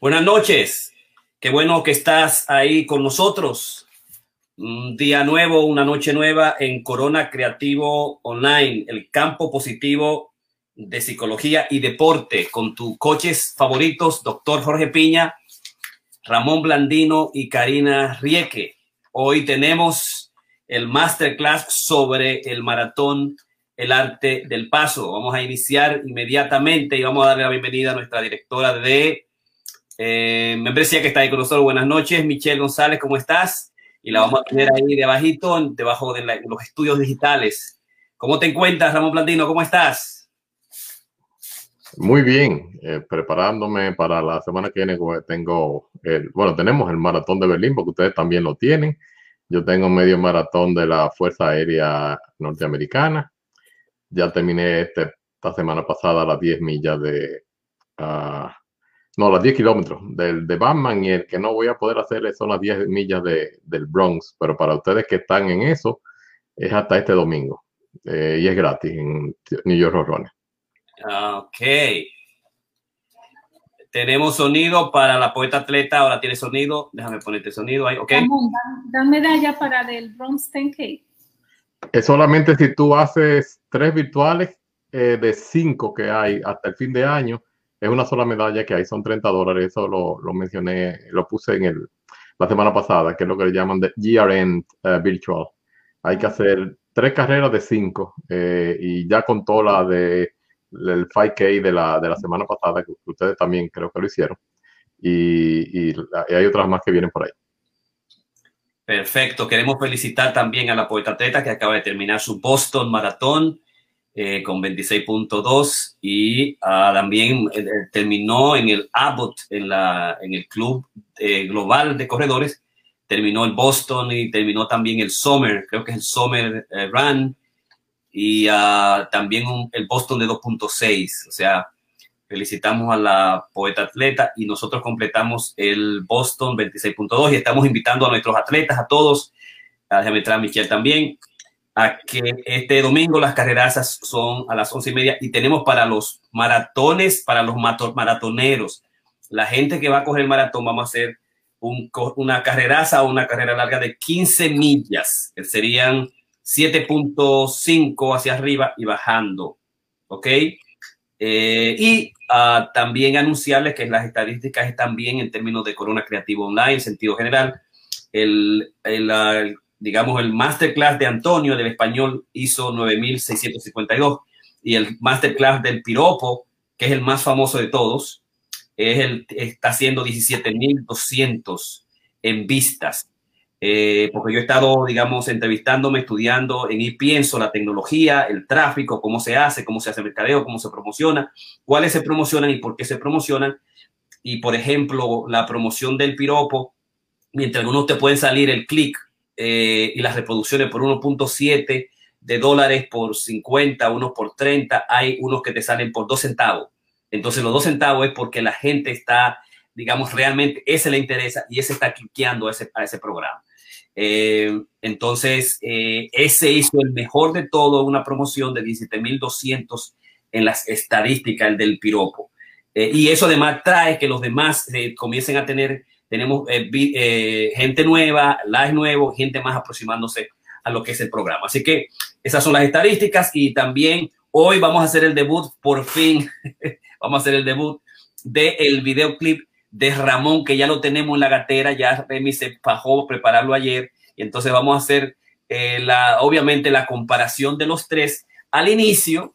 Buenas noches. Qué bueno que estás ahí con nosotros. Un día nuevo, una noche nueva en Corona Creativo Online, el campo positivo de psicología y deporte con tus coches favoritos, doctor Jorge Piña, Ramón Blandino y Karina Rieke. Hoy tenemos el masterclass sobre el maratón El arte del paso. Vamos a iniciar inmediatamente y vamos a darle la bienvenida a nuestra directora de eh, membresía que está ahí con nosotros. Buenas noches, Michelle González, ¿cómo estás? Y la vamos a tener ahí debajito, debajo de los estudios digitales. ¿Cómo te encuentras, Ramón Blandino? ¿Cómo estás? Muy bien, eh, preparándome para la semana que viene. Tengo, el, bueno, tenemos el maratón de Berlín, porque ustedes también lo tienen. Yo tengo medio maratón de la Fuerza Aérea Norteamericana. Ya terminé este, esta semana pasada las 10 millas de, uh, no, las 10 kilómetros del de Batman y el que no voy a poder hacer son las 10 millas de, del Bronx, pero para ustedes que están en eso, es hasta este domingo eh, y es gratis en New York Road Ok. Tenemos sonido para la poeta atleta, ahora tiene sonido, déjame ponerte sonido ahí, ok. Dan medalla para del Bronx 10K. Es solamente si tú haces tres virtuales eh, de cinco que hay hasta el fin de año, es una sola medalla que hay, son 30 dólares, eso lo, lo mencioné, lo puse en el, la semana pasada, que es lo que le llaman de GRN uh, Virtual. Hay que hacer tres carreras de cinco eh, y ya con toda la de el 5K de la, de la semana pasada, que ustedes también creo que lo hicieron, y, y, y hay otras más que vienen por ahí. Perfecto. Queremos felicitar también a la poeta Teta que acaba de terminar su Boston Maratón eh, con 26.2 y uh, también eh, terminó en el Abbott, en, la, en el Club eh, Global de Corredores, terminó el Boston y terminó también el Summer, creo que es el Summer eh, Run. Y uh, también un, el Boston de 2.6, o sea, felicitamos a la poeta atleta y nosotros completamos el Boston 26.2 y estamos invitando a nuestros atletas, a todos, a a Michelle también, a que este domingo las carreras son a las once y media y tenemos para los maratones, para los maratoneros, la gente que va a coger el maratón, vamos a hacer un, una carreraza o una carrera larga de 15 millas, que serían 7.5 hacia arriba y bajando, ¿ok? Eh, y uh, también anunciarles que las estadísticas están bien en términos de Corona Creativo Online, en sentido general. El, el, el digamos, el masterclass de Antonio del español hizo 9.652 y el masterclass del piropo, que es el más famoso de todos, es el, está haciendo 17.200 en vistas. Eh, porque yo he estado, digamos, entrevistándome, estudiando en y pienso la tecnología, el tráfico, cómo se hace, cómo se hace mercadeo, cómo se promociona, cuáles se promocionan y por qué se promocionan. Y, por ejemplo, la promoción del piropo, mientras algunos te pueden salir el clic eh, y las reproducciones por 1.7 de dólares por 50, unos por 30, hay unos que te salen por 2 centavos. Entonces los 2 centavos es porque la gente está, digamos, realmente ese le interesa y ese está cliqueando a ese, a ese programa. Eh, entonces, eh, ese hizo el mejor de todo, una promoción de 17.200 en las estadísticas, el del piropo. Y eso además trae que los demás comiencen a tener tenemos eh, eh, gente nueva, live nuevo, gente más aproximándose a lo que es el programa. Así que esas son las estadísticas y también hoy vamos a hacer el debut, por fin, vamos a hacer el debut del el videoclip de Ramón, que ya lo tenemos en la gatera, ya Remy se bajó prepararlo ayer, y entonces vamos a hacer eh, la, obviamente la comparación de los tres al inicio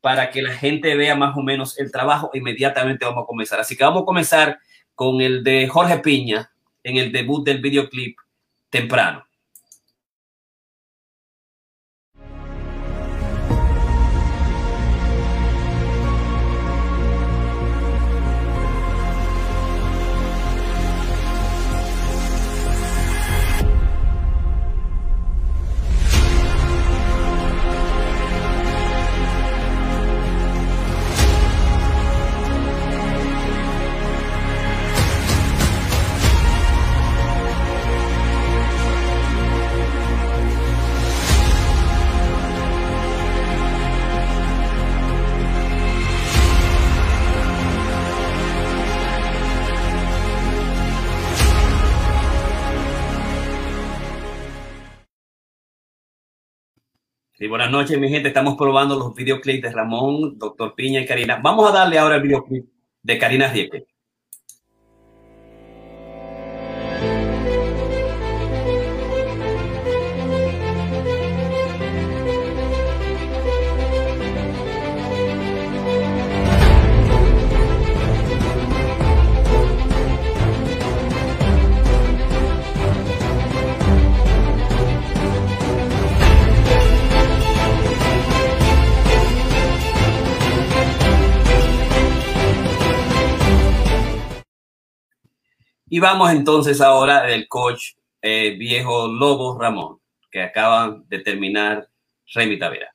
para que la gente vea más o menos el trabajo. Inmediatamente vamos a comenzar. Así que vamos a comenzar con el de Jorge Piña en el debut del videoclip temprano. Sí, buenas noches, mi gente. Estamos probando los videoclips de Ramón, Doctor Piña y Karina. Vamos a darle ahora el videoclip de Karina Rieke. Y vamos entonces ahora del coach eh, viejo Lobo Ramón, que acaba de terminar Remy Tavera.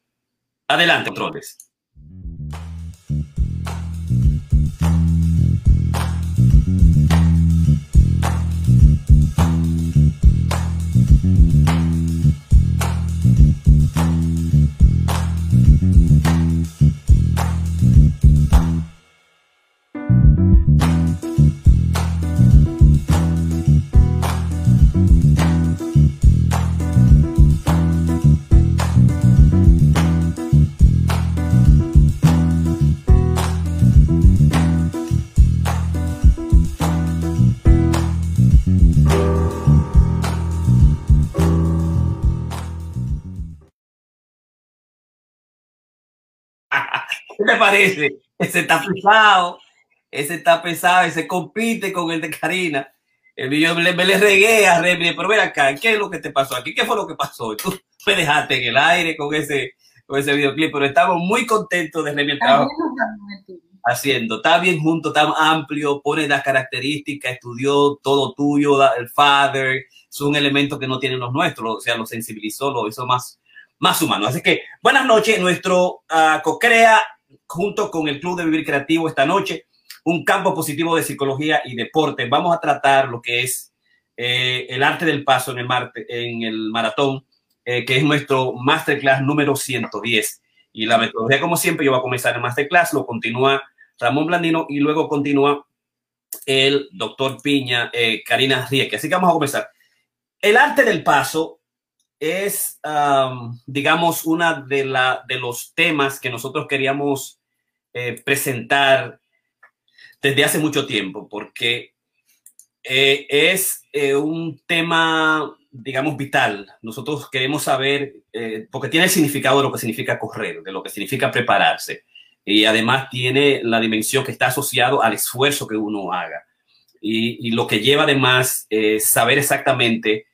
Adelante, controles. Te parece? Ese está pesado, ese está pesado, ese compite con el de Karina. El video me, me le regué a Remy, pero ven acá, ¿qué es lo que te pasó aquí? ¿Qué fue lo que pasó? Tú me dejaste en el aire con ese, con ese videoclip, pero estamos muy contentos de Remy el trabajo haciendo. Está bien junto, está amplio, pone las características, estudió todo tuyo, el father, es un elemento que no tienen los nuestros, o sea, lo sensibilizó, lo hizo más, más humano. Así que buenas noches, nuestro uh, co-crea junto con el Club de Vivir Creativo esta noche, un campo positivo de psicología y deporte. Vamos a tratar lo que es eh, el arte del paso en el, mar, en el maratón, eh, que es nuestro masterclass número 110. Y la metodología, como siempre, yo voy a comenzar el masterclass, lo continúa Ramón Blandino y luego continúa el doctor Piña, eh, Karina Rieke. Así que vamos a comenzar. El arte del paso es, digamos, una de, la, de los temas que nosotros queríamos eh, presentar desde hace mucho tiempo, porque eh, es eh, un tema, digamos, vital. Nosotros queremos saber, porque tiene el significado de lo que significa correr, de lo que significa prepararse, y además tiene la dimensión que está asociado al esfuerzo que uno haga. Y, y lo que lleva además saber exactamente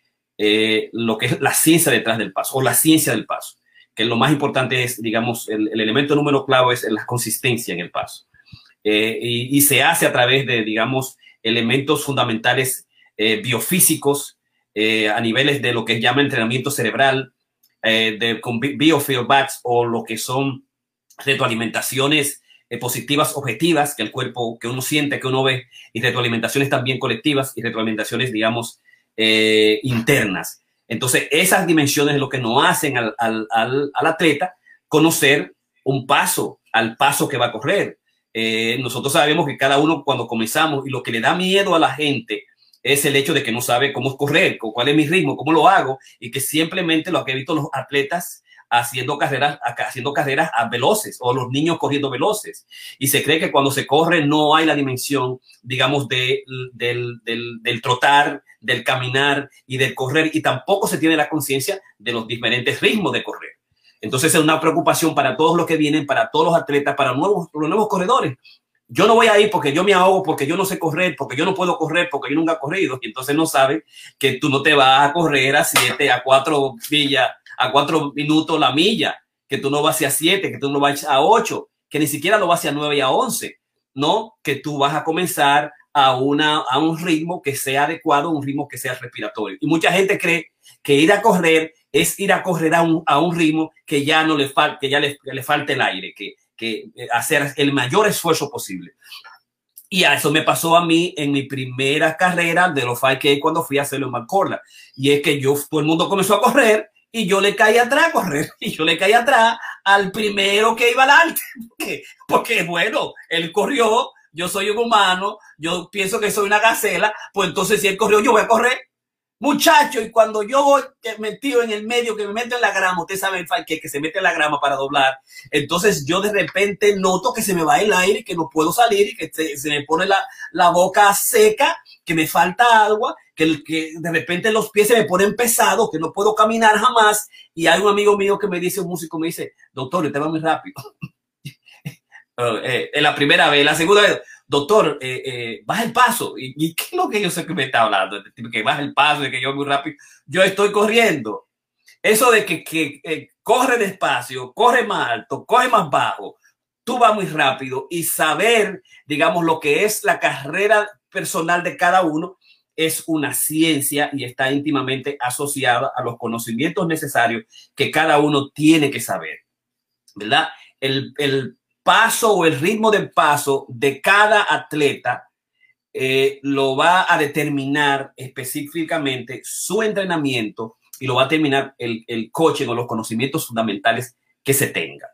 lo que es la ciencia detrás del paso o la ciencia del paso, que lo más importante es, digamos, el, el elemento número clave es la consistencia en el paso. Eh, y, se hace a través de, digamos, elementos fundamentales eh, biofísicos eh, a niveles de lo que llama entrenamiento cerebral, de, con biofeedbacks o lo que son retroalimentaciones positivas objetivas que el cuerpo, que uno siente, que uno ve, y retroalimentaciones también colectivas y retroalimentaciones, digamos, internas. Entonces, esas dimensiones es lo que nos hacen al, al, al, al, atleta conocer un paso, al paso que va a correr. Eh, nosotros sabemos que cada uno cuando comenzamos y lo que le da miedo a la gente es el hecho de que no sabe cómo correr, cuál es mi ritmo, cómo lo hago y que simplemente lo que he visto los atletas haciendo carreras, haciendo carreras veloces o los niños corriendo veloces. Y se cree que cuando se corre no hay la dimensión, digamos, de, del, del trotar, del caminar y del correr, y tampoco se tiene la conciencia de los diferentes ritmos de correr. Entonces es una preocupación para todos los que vienen, para todos los atletas, para nuevos, los nuevos corredores. Yo no voy a ir porque yo me ahogo, porque yo no sé correr, porque yo no puedo correr, porque yo nunca he corrido. Y entonces no sabe que tú no te vas a correr a siete, a cuatro millas a cuatro minutos la milla, que tú no vas hacia siete, que tú no vas a ocho, que ni siquiera lo vas hacia nueve y a once, no, que tú vas a comenzar a, una, a un ritmo que sea adecuado, un ritmo que sea respiratorio. Y mucha gente cree que ir a correr es ir a correr a un, a un ritmo que ya no le falta, que ya le, le falta el aire, que, que hacer el mayor esfuerzo posible. Y a eso me pasó a mí en mi primera carrera de los 5K cuando fui a hacerlo en Mancorla. Y es que yo, todo el mundo comenzó a correr y yo le caí atrás a correr y yo le caí atrás al primero que iba. Porque, porque bueno, él corrió, yo soy un humano, yo pienso que soy una gacela, pues entonces si él corrió, yo voy a correr. Muchacho, y cuando yo voy metido en el medio, que me meto en la grama, usted sabe que, que se mete en la grama para doblar, entonces yo de repente noto que se me va el aire, que no puedo salir y que se, me pone la, la, boca seca, que me falta agua, que, que de repente los pies se me ponen pesados, que no puedo caminar jamás. Y hay un amigo mío que me dice, un músico, me dice, doctor, usted va muy rápido. Eh, en la primera vez, la segunda vez, doctor, eh, eh, baja el paso. ¿Y, qué es lo que yo sé que me está hablando? Que baja el paso, de que yo muy rápido. Yo estoy corriendo. Eso de que, que eh, corre despacio, corre más alto, corre más bajo, tú vas muy rápido y saber, digamos, lo que es la carrera personal de cada uno es una ciencia y está íntimamente asociada a los conocimientos necesarios que cada uno tiene que saber, ¿verdad? El, el paso o el ritmo del paso de cada atleta eh, lo va a determinar específicamente su entrenamiento y lo va a determinar el, el coaching o los conocimientos fundamentales que se tenga.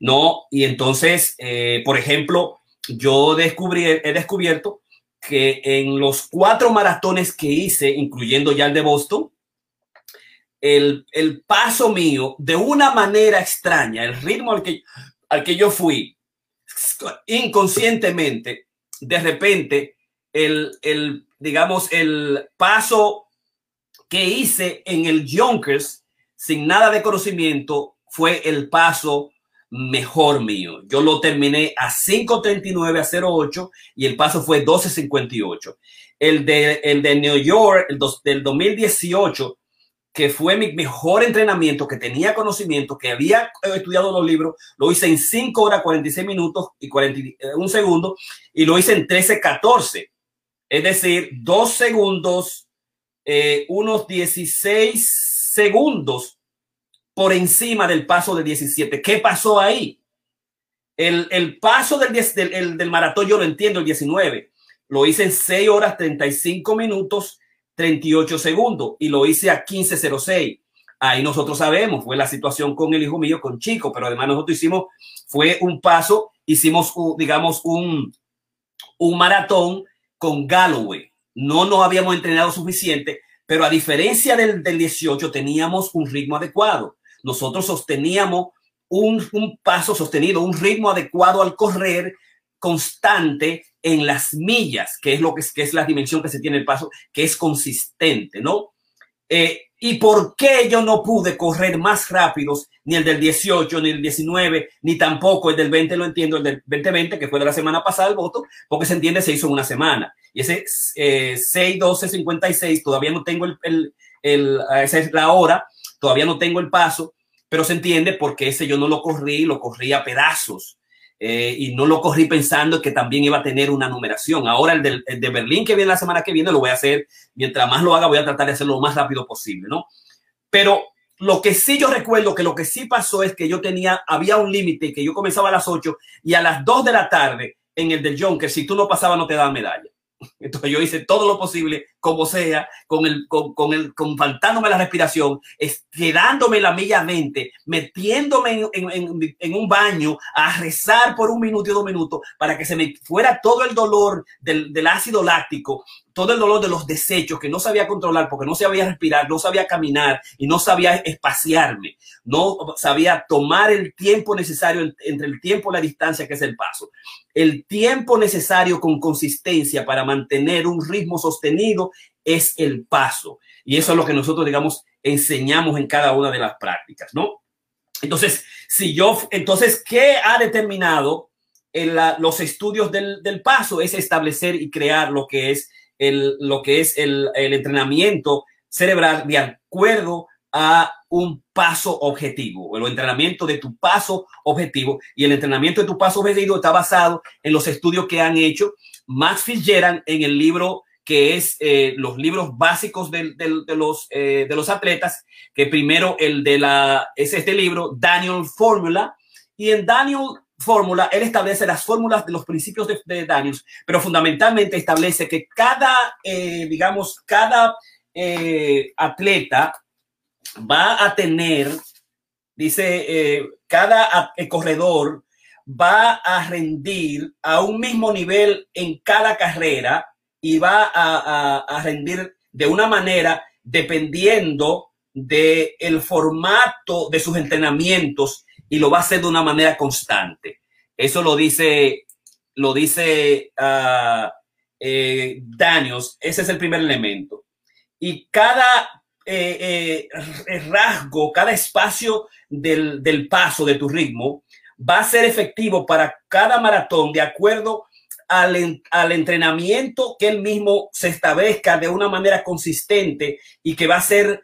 ¿No? Y entonces, eh, por ejemplo, yo descubrí, he descubierto que en los cuatro maratones que hice, incluyendo ya el de Boston, el, el paso mío, de una manera extraña, el ritmo al que, al que yo fui, inconscientemente, de repente, el, el, digamos, el paso que hice en el Junkers sin nada de conocimiento fue el paso mejor mío. Yo lo terminé a 5.39 a 08 y el paso fue 12.58. El de, el de New York, el dos, del 2018, que fue mi mejor entrenamiento, que tenía conocimiento, que había estudiado los libros, lo hice en 5 horas 46 minutos y 41 segundos y lo hice en 13, 14. Es decir, dos segundos, eh, unos 16 segundos por encima del paso de 17. ¿Qué pasó ahí? El, el paso del, del, del, del maratón yo lo entiendo, el 19. Lo hice en 6 horas 35 minutos 38 segundos y lo hice a 15.06. Ahí nosotros sabemos, fue la situación con el hijo mío, con Chico, pero además nosotros hicimos, fue un paso, hicimos, digamos, un, un maratón con Galloway. No nos habíamos entrenado suficiente, pero a diferencia del, del 18 teníamos un ritmo adecuado. Nosotros sosteníamos un, un paso sostenido, un ritmo adecuado al correr constante en las millas, que es lo que es, la dimensión que se tiene el paso, que es consistente, ¿no? Eh, ¿Y por qué yo no pude correr más rápidos ni el del 18, ni el 19, ni tampoco el del 20, lo entiendo, el del 2020, que fue de la semana pasada el voto, porque se entiende, se hizo en una semana. Y ese eh, 6, 12, 56, todavía no tengo el, el, el, esa es la hora, todavía no tengo el paso, pero se entiende porque ese yo no lo corrí, lo corrí a pedazos. Eh, y no lo corrí pensando que también iba a tener una numeración. Ahora el, del, el de Berlín que viene la semana que viene lo voy a hacer, mientras más lo haga voy a tratar de hacerlo lo más rápido posible, ¿no? Pero lo que sí yo recuerdo que lo que sí pasó es que yo tenía, había un límite que yo comenzaba a las 8 y a las 2 de la tarde en el del John, que si tú no pasabas no te daban medalla. Entonces yo hice todo lo posible, como sea, con el, con, con el, con faltándome la respiración, es, quedándome la milla mente, metiéndome en, en, en, un baño a rezar por un minuto y dos minutos para que se me fuera todo el dolor del, del ácido láctico todo el dolor de los desechos que no sabía controlar porque no sabía respirar, no sabía caminar y no sabía espaciarme, no sabía tomar el tiempo necesario entre el tiempo y la distancia que es el paso. El tiempo necesario con consistencia para mantener un ritmo sostenido es el paso. Y eso es lo que nosotros, digamos, enseñamos en cada una de las prácticas, ¿no? Entonces, si yo, entonces, ¿qué ha determinado en la, los estudios del, del paso? Es establecer y crear lo que es el, lo que es el, el entrenamiento cerebral de acuerdo a un paso objetivo, el entrenamiento de tu paso objetivo. Y el entrenamiento de tu paso objetivo está basado en los estudios que han hecho Max Fitzgerald en el libro que es eh, los libros básicos de, de, los, eh, de los atletas, que primero el de la, es este libro, Daniel Formula, y en Daniel fórmula, él establece las fórmulas de los principios de, de Daniels, pero fundamentalmente establece que cada, eh, digamos, cada atleta va a tener, dice, cada corredor va a rendir a un mismo nivel en cada carrera y va a, rendir de una manera dependiendo del el formato de sus entrenamientos y lo va a hacer de una manera constante. Eso lo dice, lo dice uh, Daniels. Ese es el primer elemento. Y cada eh, eh, rasgo, cada espacio del, del paso de tu ritmo va a ser efectivo para cada maratón de acuerdo al, al, entrenamiento que él mismo se establezca de una manera consistente y que va a ser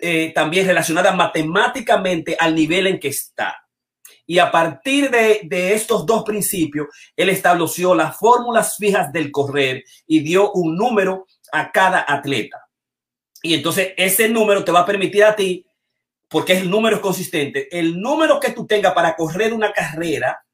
eh, también relacionada matemáticamente al nivel en que está. Y a partir de, de, estos dos principios, él estableció las fórmulas fijas del correr y dio un número a cada atleta. Y entonces ese número te va a permitir a ti, porque es el número consistente, el número que tú tengas para correr una carrera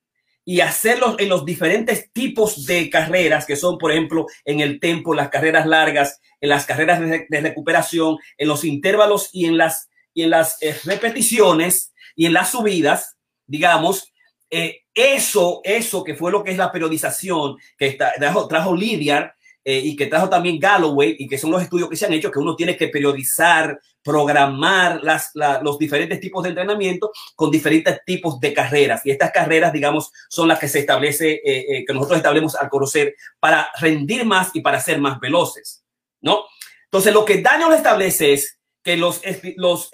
y hacerlo en los diferentes tipos de carreras que son, por ejemplo, en el tempo, las carreras largas, en las carreras de, de recuperación, en los intervalos y en las, y en las eh, repeticiones y en las subidas, digamos, eh, eso, eso que fue lo que es la periodización que está, trajo, trajo Lidiar eh, y que trajo también Galloway y que son los estudios que se han hecho, que uno tiene que periodizar, programar las, la, los diferentes tipos de entrenamiento con diferentes tipos de carreras. Y estas carreras, digamos, son las que se establece, eh, eh, que nosotros establecemos al conocer para rendir más y para ser más veloces, ¿no? Entonces, lo que Daniel establece es que los, los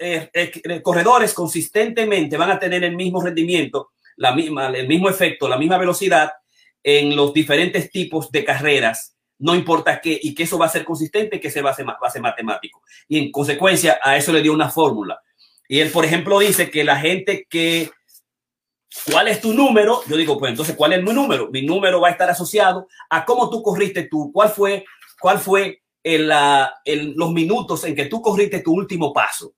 corredores consistentemente van a tener el mismo rendimiento, la misma, el mismo efecto, la misma velocidad en los diferentes tipos de carreras no importa qué, y que eso va a ser consistente, que se va a ser, va a ser matemático. Y en consecuencia, a eso le dio una fórmula. Y él, por ejemplo, dice que la gente que, ¿cuál es tu número? Yo digo, pues entonces, ¿cuál es mi número? Mi número va a estar asociado a cómo tú corriste tú, cuál fue, cuál fue el, el, los minutos en que tú corriste tu último paso.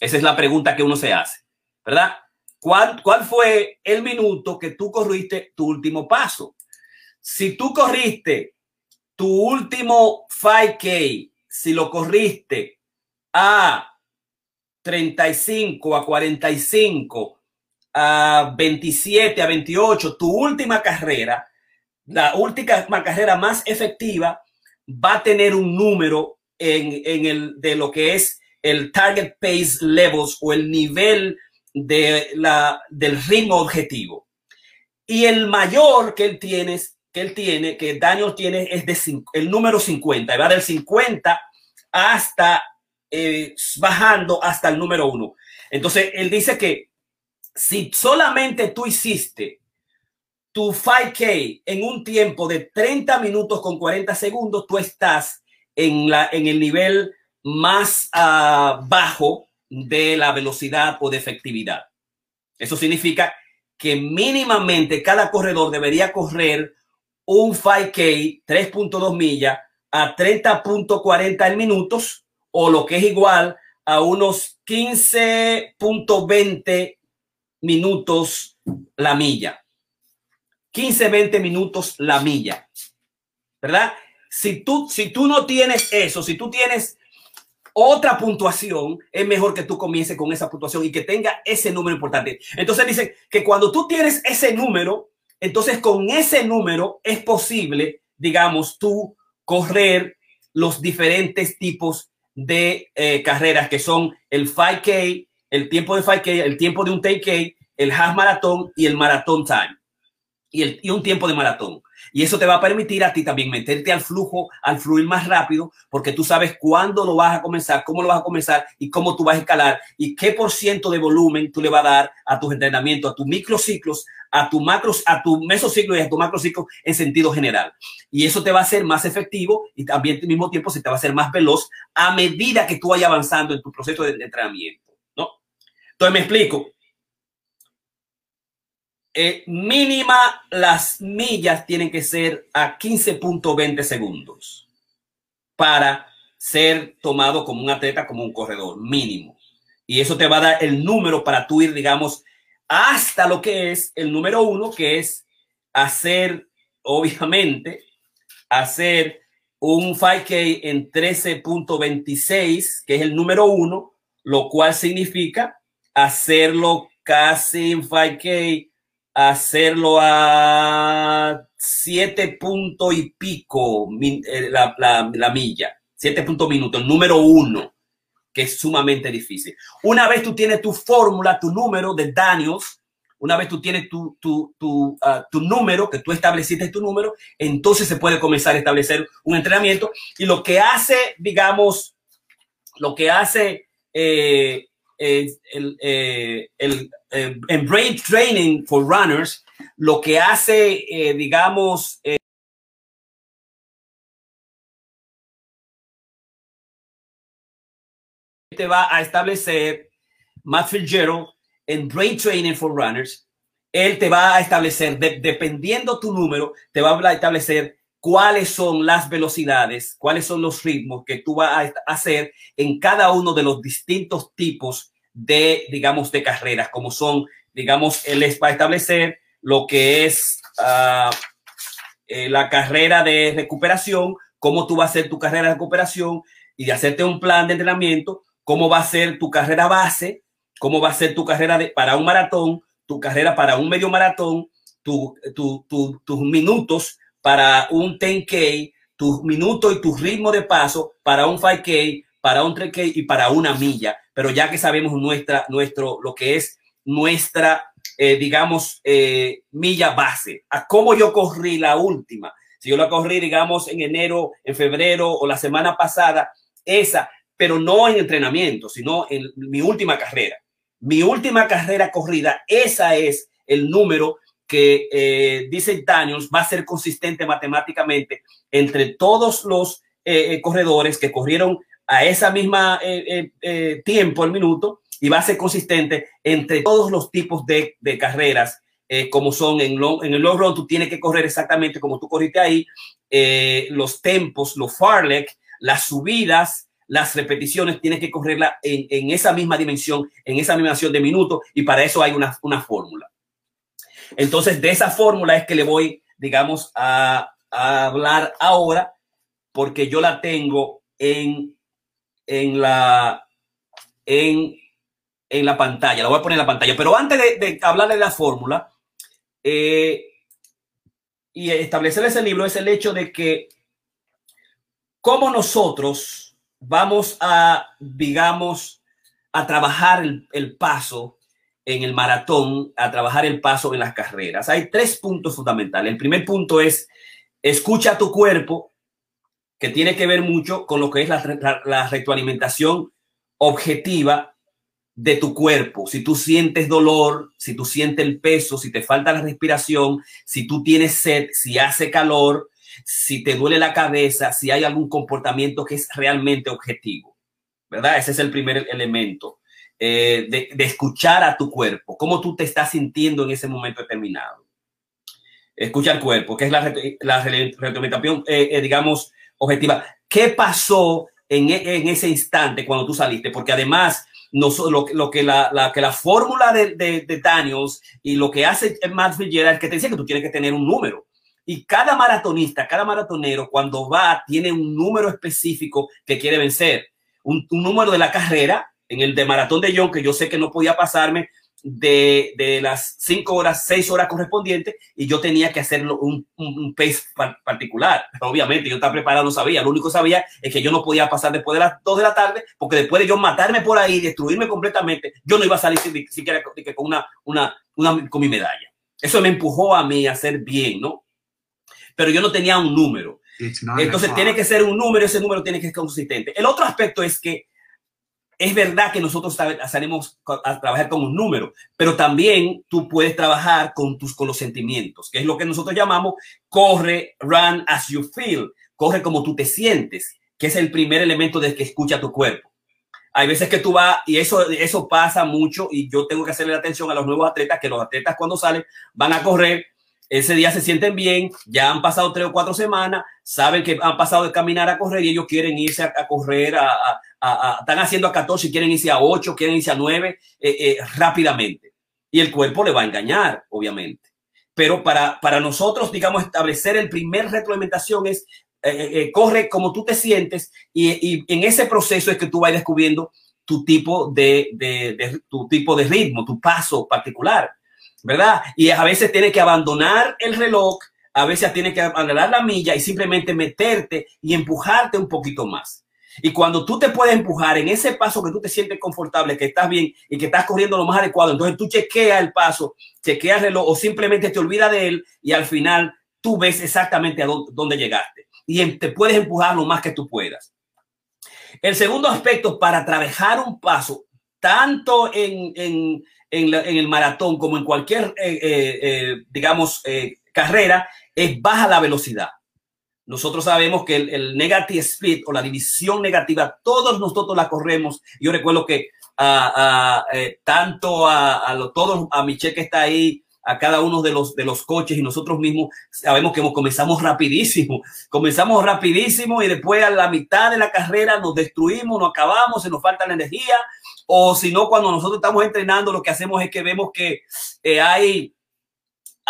Esa es la pregunta que uno se hace, ¿verdad? ¿Cuál, ¿Cuál fue el minuto que tú corriste tu último paso? Si tú corriste tu último 5K, si lo corriste a 35, a 45, a 27, a 28, tu última carrera, la última carrera más efectiva, va a tener un número en, en el de lo que es el target pace levels o el nivel de la, del ritmo objetivo. Y el mayor que él tiene que él tiene, que Daniel tiene, es de cinco, el número 50, va del 50 hasta eh, bajando hasta el número 1. Entonces, él dice que si solamente tú hiciste tu 5K en un tiempo de 30 minutos con 40 segundos, tú estás en, la, en el nivel más uh, bajo de la velocidad o de efectividad. Eso significa que mínimamente cada corredor debería correr un 5K 3.2 millas a 30.40 minutos o lo que es igual a unos 15.20 minutos la milla. 15, 20 minutos la milla. ¿Verdad? Si tú, si tú no tienes eso, si tú tienes otra puntuación, es mejor que tú comiences con esa puntuación y que tenga ese número importante. Entonces dicen que cuando tú tienes ese número, entonces, con ese número es posible, digamos, tú correr los diferentes tipos de eh, carreras que son el 5K, el tiempo de 5K, el tiempo de un 10K, el half maratón y el maratón time. Y, el, y un tiempo de maratón. Y eso te va a permitir a ti también meterte al flujo, al fluir más rápido, porque tú sabes cuándo lo vas a comenzar, cómo lo vas a comenzar y cómo tú vas a escalar y qué por ciento de volumen tú le vas a dar a tus entrenamientos, a tus microciclos, a tu macro, a tu mesociclo y a tu macrociclo en sentido general. Y eso te va a hacer más efectivo y también al mismo tiempo se te va a hacer más veloz a medida que tú vayas avanzando en tu proceso de, entrenamiento, ¿no? Entonces me explico. Eh, mínima las millas tienen que ser a 15.20 segundos para ser tomado como un atleta, como un corredor mínimo. Y eso te va a dar el número para tú ir, digamos, hasta lo que es el número uno, que es hacer, obviamente, hacer un 5K en 13.26, que es el número uno, lo cual significa hacerlo casi en 5K, hacerlo a 7 punto y pico eh, la, la, la milla, 7 puntos minutos, el número uno. que es sumamente difícil. Una vez tú tienes tu fórmula, tu número de Daniels, una vez tú tienes tu, tu, tu, uh, tu, número, que tú estableciste tu número, entonces se puede comenzar a establecer un entrenamiento. Y lo que hace, digamos, lo que hace eh, eh, el, el, en Brain Training for Runners, lo que hace, eh, digamos, eh, te va a establecer Matt Fitzgerald en Brain Training for Runners. Él te va a establecer, de, dependiendo tu número, te va a establecer cuáles son las velocidades, cuáles son los ritmos que tú vas a hacer en cada uno de los distintos tipos de, digamos, de carreras, como son, digamos, él va a establecer lo que es uh, eh, la carrera de recuperación, cómo tú vas a hacer tu carrera de recuperación y de hacerte un plan de entrenamiento, cómo va a ser tu carrera base, cómo va a ser tu carrera de, para un maratón, tu carrera para un medio maratón, tu, tu, tu, tus minutos para un 10K, tus minutos y tu ritmo de paso para un 5K, para un 3K y para una milla. Pero ya que sabemos nuestra, nuestro, lo que es nuestra, eh, digamos, eh, milla base, a cómo yo corrí la última. Si yo la corrí, digamos, en enero, en febrero o la semana pasada, esa, pero no en entrenamiento, sino en mi última carrera. Mi última carrera corrida, esa es el número que eh, dice Daniels va a ser consistente matemáticamente entre todos los eh, corredores que corrieron a esa misma eh, tiempo, el minuto, y va a ser consistente entre todos los tipos de, carreras, como son en, long, en el long run, tú tienes que correr exactamente como tú corriste ahí, los tempos, los farlek, las subidas, las repeticiones tienes que correrla en, esa misma dimensión, en esa misma dimensión de minutos, y para eso hay una, fórmula. Entonces, de esa fórmula es que le voy, digamos, a, hablar ahora, porque yo la tengo en, en, la, en, en la pantalla. La voy a poner en la pantalla. Pero antes de, hablarle de la fórmula eh, y establecer ese libro, es el hecho de que cómo nosotros vamos a, digamos, a trabajar el, el, paso en el maratón, a trabajar el paso en las carreras. Hay tres puntos fundamentales. El primer punto es, escucha tu cuerpo, que tiene que ver mucho con lo que es la, la, retroalimentación objetiva de tu cuerpo. Si tú sientes dolor, si tú sientes el peso, si te falta la respiración, si tú tienes sed, si hace calor, si te duele la cabeza, si hay algún comportamiento que es realmente objetivo, ¿verdad? Ese es el primer elemento eh, de, de, escuchar a tu cuerpo, cómo tú te estás sintiendo en ese momento determinado. Escucha al cuerpo, que es la, la retroalimentación, eh, eh, digamos, objetiva. ¿Qué pasó en, en, ese instante cuando tú saliste? Porque además, no, lo, lo que la, la, que la fórmula de, de, de Daniels y lo que hace Matt Fitzgerald es que te dice que tú tienes que tener un número. Y cada maratonista, cada maratonero, cuando va, tiene un número específico que quiere vencer. Un número de la carrera, en el de maratón de John, que yo sé que no podía pasarme de, de las cinco horas, seis horas correspondientes, y yo tenía que hacerlo un, un, un pace particular. Obviamente, yo estaba preparado, no sabía. Lo único que sabía es que yo no podía pasar después de las dos de la tarde, porque después de yo matarme por ahí, destruirme completamente, yo no iba a salir siquiera con una, una, una, con mi medalla. Eso me empujó a mí a hacer bien, ¿no? pero yo no tenía un número. Entonces tiene que ser un número, ese número tiene que ser consistente. El otro aspecto es que es verdad que nosotros salimos a trabajar con un número, pero también tú puedes trabajar con tus con los sentimientos, que es lo que nosotros llamamos corre, run as you feel, corre como tú te sientes, que es el primer elemento de que escucha tu cuerpo. Hay veces que tú vas, y eso, eso pasa mucho, y yo tengo que hacerle atención a los nuevos atletas, que los atletas cuando salen van a correr ese día se sienten bien, ya han pasado tres o cuatro semanas, saben que han pasado de caminar a correr y ellos quieren irse a, correr, a, están haciendo a 14, quieren irse a 8, quieren irse a 9 eh, eh, rápidamente. Y el cuerpo le va a engañar, obviamente. Pero para, para nosotros, digamos, establecer el primer retroalimentación es eh, corre como tú te sientes y, en ese proceso es que tú vas descubriendo tu tipo de, de, de, tu tipo de ritmo, tu paso particular. ¿verdad? Y a veces tienes que abandonar el reloj, a veces tienes que abandonar la milla y simplemente meterte y empujarte un poquito más. Y cuando tú te puedes empujar en ese paso que tú te sientes confortable, que estás bien y que estás corriendo lo más adecuado, entonces tú chequeas el paso, chequeas el reloj o simplemente te olvidas de él y al final tú ves exactamente a dónde, llegaste y te puedes empujar lo más que tú puedas. El segundo aspecto para trabajar un paso, tanto en, el maratón como en cualquier, eh, eh, eh, digamos, carrera, es baja la velocidad. Nosotros sabemos que el, negative split o la división negativa, todos nosotros la corremos. Yo recuerdo que a, tanto a, a todos, a Michelle que está ahí, a cada uno de los, de los coches y nosotros mismos sabemos que comenzamos rapidísimo, comenzamos rapidísimo y después a la mitad de la carrera nos destruimos, nos acabamos, se nos falta la energía o si no, cuando nosotros estamos entrenando, lo que hacemos es que vemos que eh, hay,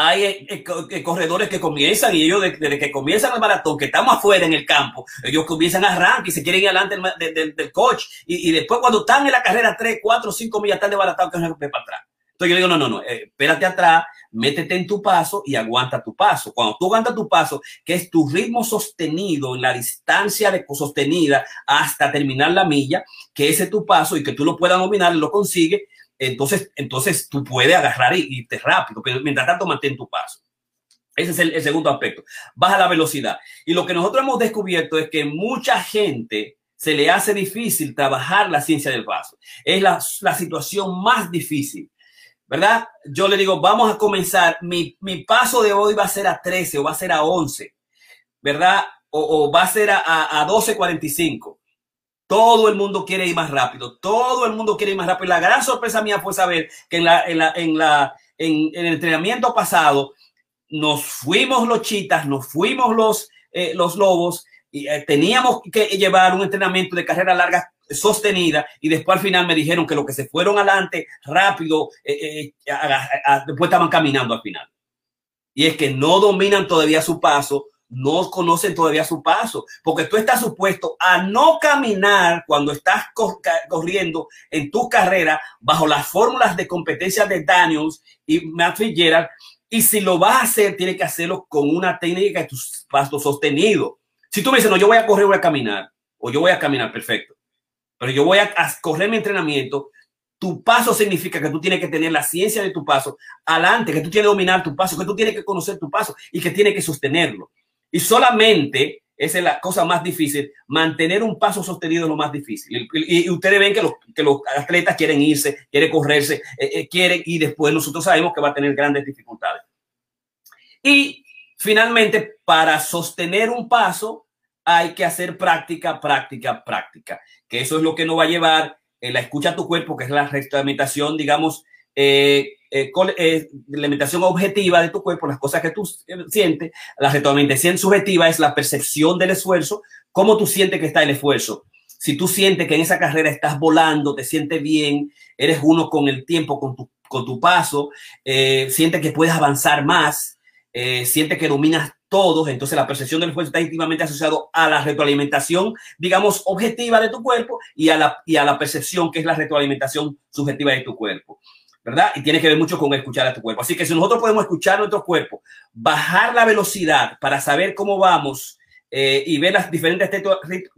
hay eh, eh, corredores que comienzan y ellos desde, que comienzan el maratón, que estamos afuera en el campo, ellos comienzan a arrancar y se quieren ir adelante del, del, coach y, después cuando están en la carrera 3, 4, 5 millas, están desbaratados que se para atrás. Entonces yo digo, no, no, no, espérate atrás, métete en tu paso y aguanta tu paso. Cuando tú aguantas tu paso, que es tu ritmo sostenido en la distancia sostenida hasta terminar la milla, que ese es tu paso y que tú lo puedas dominar, lo consigues, entonces, entonces tú puedes agarrar y irte rápido, pero mientras tanto mantén tu paso. Ese es el, segundo aspecto. Baja la velocidad. Y lo que nosotros hemos descubierto es que mucha gente se le hace difícil trabajar la ciencia del paso. Es la, la situación más difícil. ¿verdad? Yo le digo, vamos a comenzar, mi, mi, paso de hoy va a ser a 13 o va a ser a 11, ¿verdad? O, o va a ser a, a, a 12.45. Todo el mundo quiere ir más rápido, todo el mundo quiere ir más rápido. La gran sorpresa mía fue saber que en, la, en, la, en, la, en, el entrenamiento pasado nos fuimos los chitas, nos fuimos los, eh, los lobos y eh, teníamos que llevar un entrenamiento de carrera larga sostenida y después al final me dijeron que lo que se fueron adelante rápido, eh, después estaban caminando al final. Y es que no dominan todavía su paso, no conocen todavía su paso, porque tú estás supuesto a no caminar cuando estás corriendo en tu carrera bajo las fórmulas de competencia de Daniels y Matt Fitzgerald. Y si lo vas a hacer, tienes que hacerlo con una técnica de tu paso sostenido. Si tú me dices, no, yo voy a correr, voy a caminar, o yo voy a caminar, perfecto pero yo voy a, correr mi entrenamiento. Tu paso significa que tú tienes que tener la ciencia de tu paso adelante, que tú tienes que dominar tu paso, que tú tienes que conocer tu paso y que tienes que sostenerlo. Y solamente esa es la cosa más difícil. Mantener un paso sostenido es lo más difícil. Y, ustedes ven que los, que los, atletas quieren irse, quieren correrse, eh, eh, quieren, y después nosotros sabemos que va a tener grandes dificultades. Y finalmente, para sostener un paso, hay que hacer práctica, práctica, práctica que eso es lo que nos va a llevar en la escucha a tu cuerpo, que es la reglamentación, digamos, eh, eh, eh, la alimentación objetiva de tu cuerpo, las cosas que tú sientes. La reglamentación subjetiva es la percepción del esfuerzo, cómo tú sientes que está el esfuerzo. Si tú sientes que en esa carrera estás volando, te sientes bien, eres uno con el tiempo, con tu, con tu paso, eh, sientes que puedes avanzar más, eh, sientes que dominas todos, entonces la percepción del esfuerzo está íntimamente asociado a la retroalimentación, digamos, objetiva de tu cuerpo y a la, y a la percepción que es la retroalimentación subjetiva de tu cuerpo. ¿Verdad? Y tiene que ver mucho con escuchar a tu cuerpo. Así que si nosotros podemos escuchar nuestro cuerpo, bajar la velocidad para saber cómo vamos eh, y ver las diferentes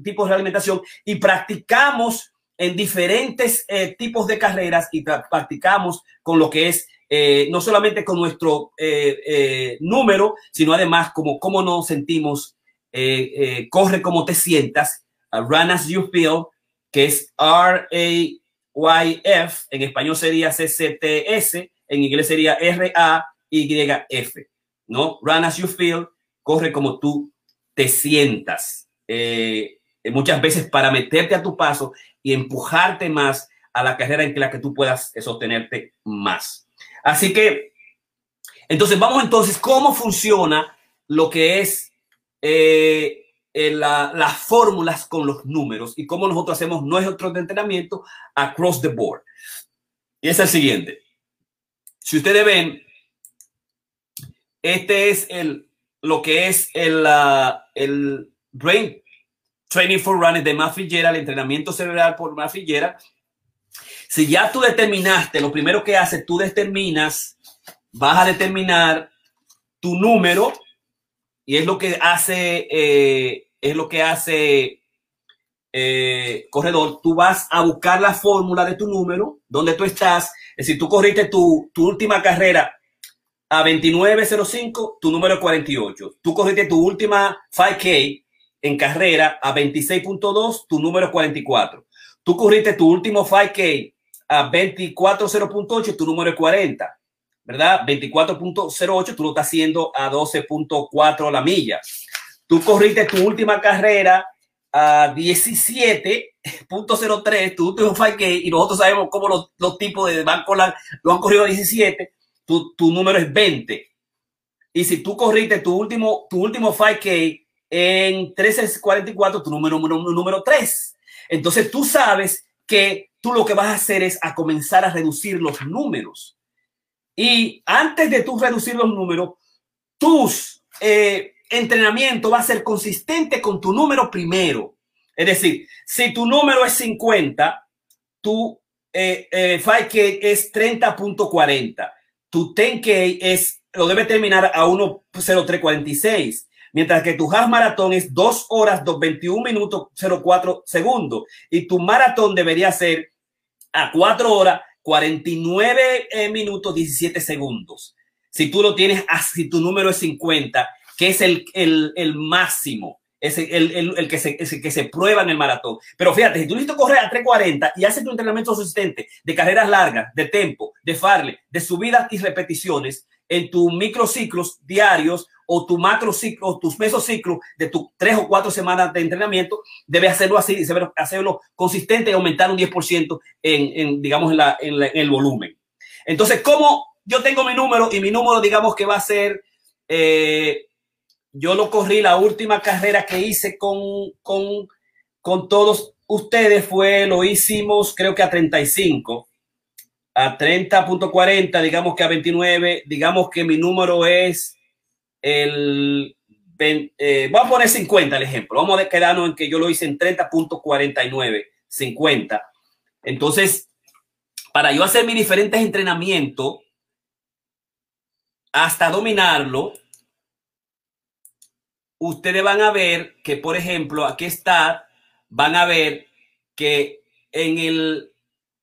tipos de alimentación y practicamos en diferentes eh, tipos de carreras y practicamos con lo que es eh, no solamente con nuestro eh, eh, número, sino además como cómo nos sentimos, corre como te sientas, run as you feel, que es R-A-Y-F, en español sería C-C-T-S, en inglés sería R-A-Y-F, ¿no? Run as you feel, corre como tú te sientas. muchas veces para meterte a tu paso y empujarte más a la carrera en la que tú puedas sostenerte más. Así que, entonces vamos entonces, ¿cómo funciona lo que es eh, las fórmulas con los números y cómo nosotros hacemos nuestro entrenamiento across the board? Y es el siguiente. Si ustedes ven, este es el, lo que es el, el Brain Training for Running de Matt el entrenamiento cerebral por Matt si ya tú determinaste, lo primero que haces, tú determinas, vas a determinar tu número y es lo que hace, eh, es lo que hace eh, corredor, tú vas a buscar la fórmula de tu número, donde tú estás. Es decir, tú corriste tu, tu última carrera a 29.05, tu número es 48. Tú corriste tu última 5K en carrera a 26.2, tu número es 44. Tú corriste tu último 5K a 24.0.8, tu número es 40. ¿Verdad? 24.08, tú lo estás haciendo a 12.4 la milla. Tú corriste tu última carrera a 17.03, tu último 5K, y nosotros sabemos cómo los, tipos de banco lo han corrido a 17 tu, tu número es 20. Y si tú corriste tu último, tu último 5K en 13.44, tu número, número, número 3. Entonces tú sabes que tú lo que vas a hacer es a comenzar a reducir los números. Y antes de tú reducir los números, tus eh, entrenamiento va a ser consistente con tu número primero. Es decir, si tu número es 50, tu eh, eh, 5K es 30.40 tu 10K es, lo debe terminar a 1.0346, mientras que tu half maratón es 2 horas, 21 minutos, 04 segundos, y tu maratón debería ser a 4 horas, 49 eh, minutos, 17 segundos. Si tú lo tienes, si tu número es 50, que es el, el, el máximo es el, el, que se, que se prueba en el maratón. Pero fíjate, si tú necesitas correr a 3.40 y haces tu entrenamiento consistente de carreras largas, de tempo, de farle, de subidas y repeticiones en tus microciclos diarios o tu macrociclo o tus mesociclos de tus tres o cuatro semanas de entrenamiento, debes hacerlo así, hacerlo consistente y aumentar un 10% en, en, digamos, en, la, en, el volumen. Entonces, como yo tengo mi número y mi número, digamos que va a ser eh, yo lo corrí, la última carrera que hice con, con, con todos ustedes fue, lo hicimos creo que a 35, a 30.40, digamos que a 29, digamos que mi número es el, eh, vamos a poner 50 el ejemplo, vamos a quedarnos en que yo lo hice en 30.49, 50. Entonces, para yo hacer mis diferentes entrenamientos, hasta dominarlo, ustedes van a ver que, por ejemplo, aquí está, van a ver que en el,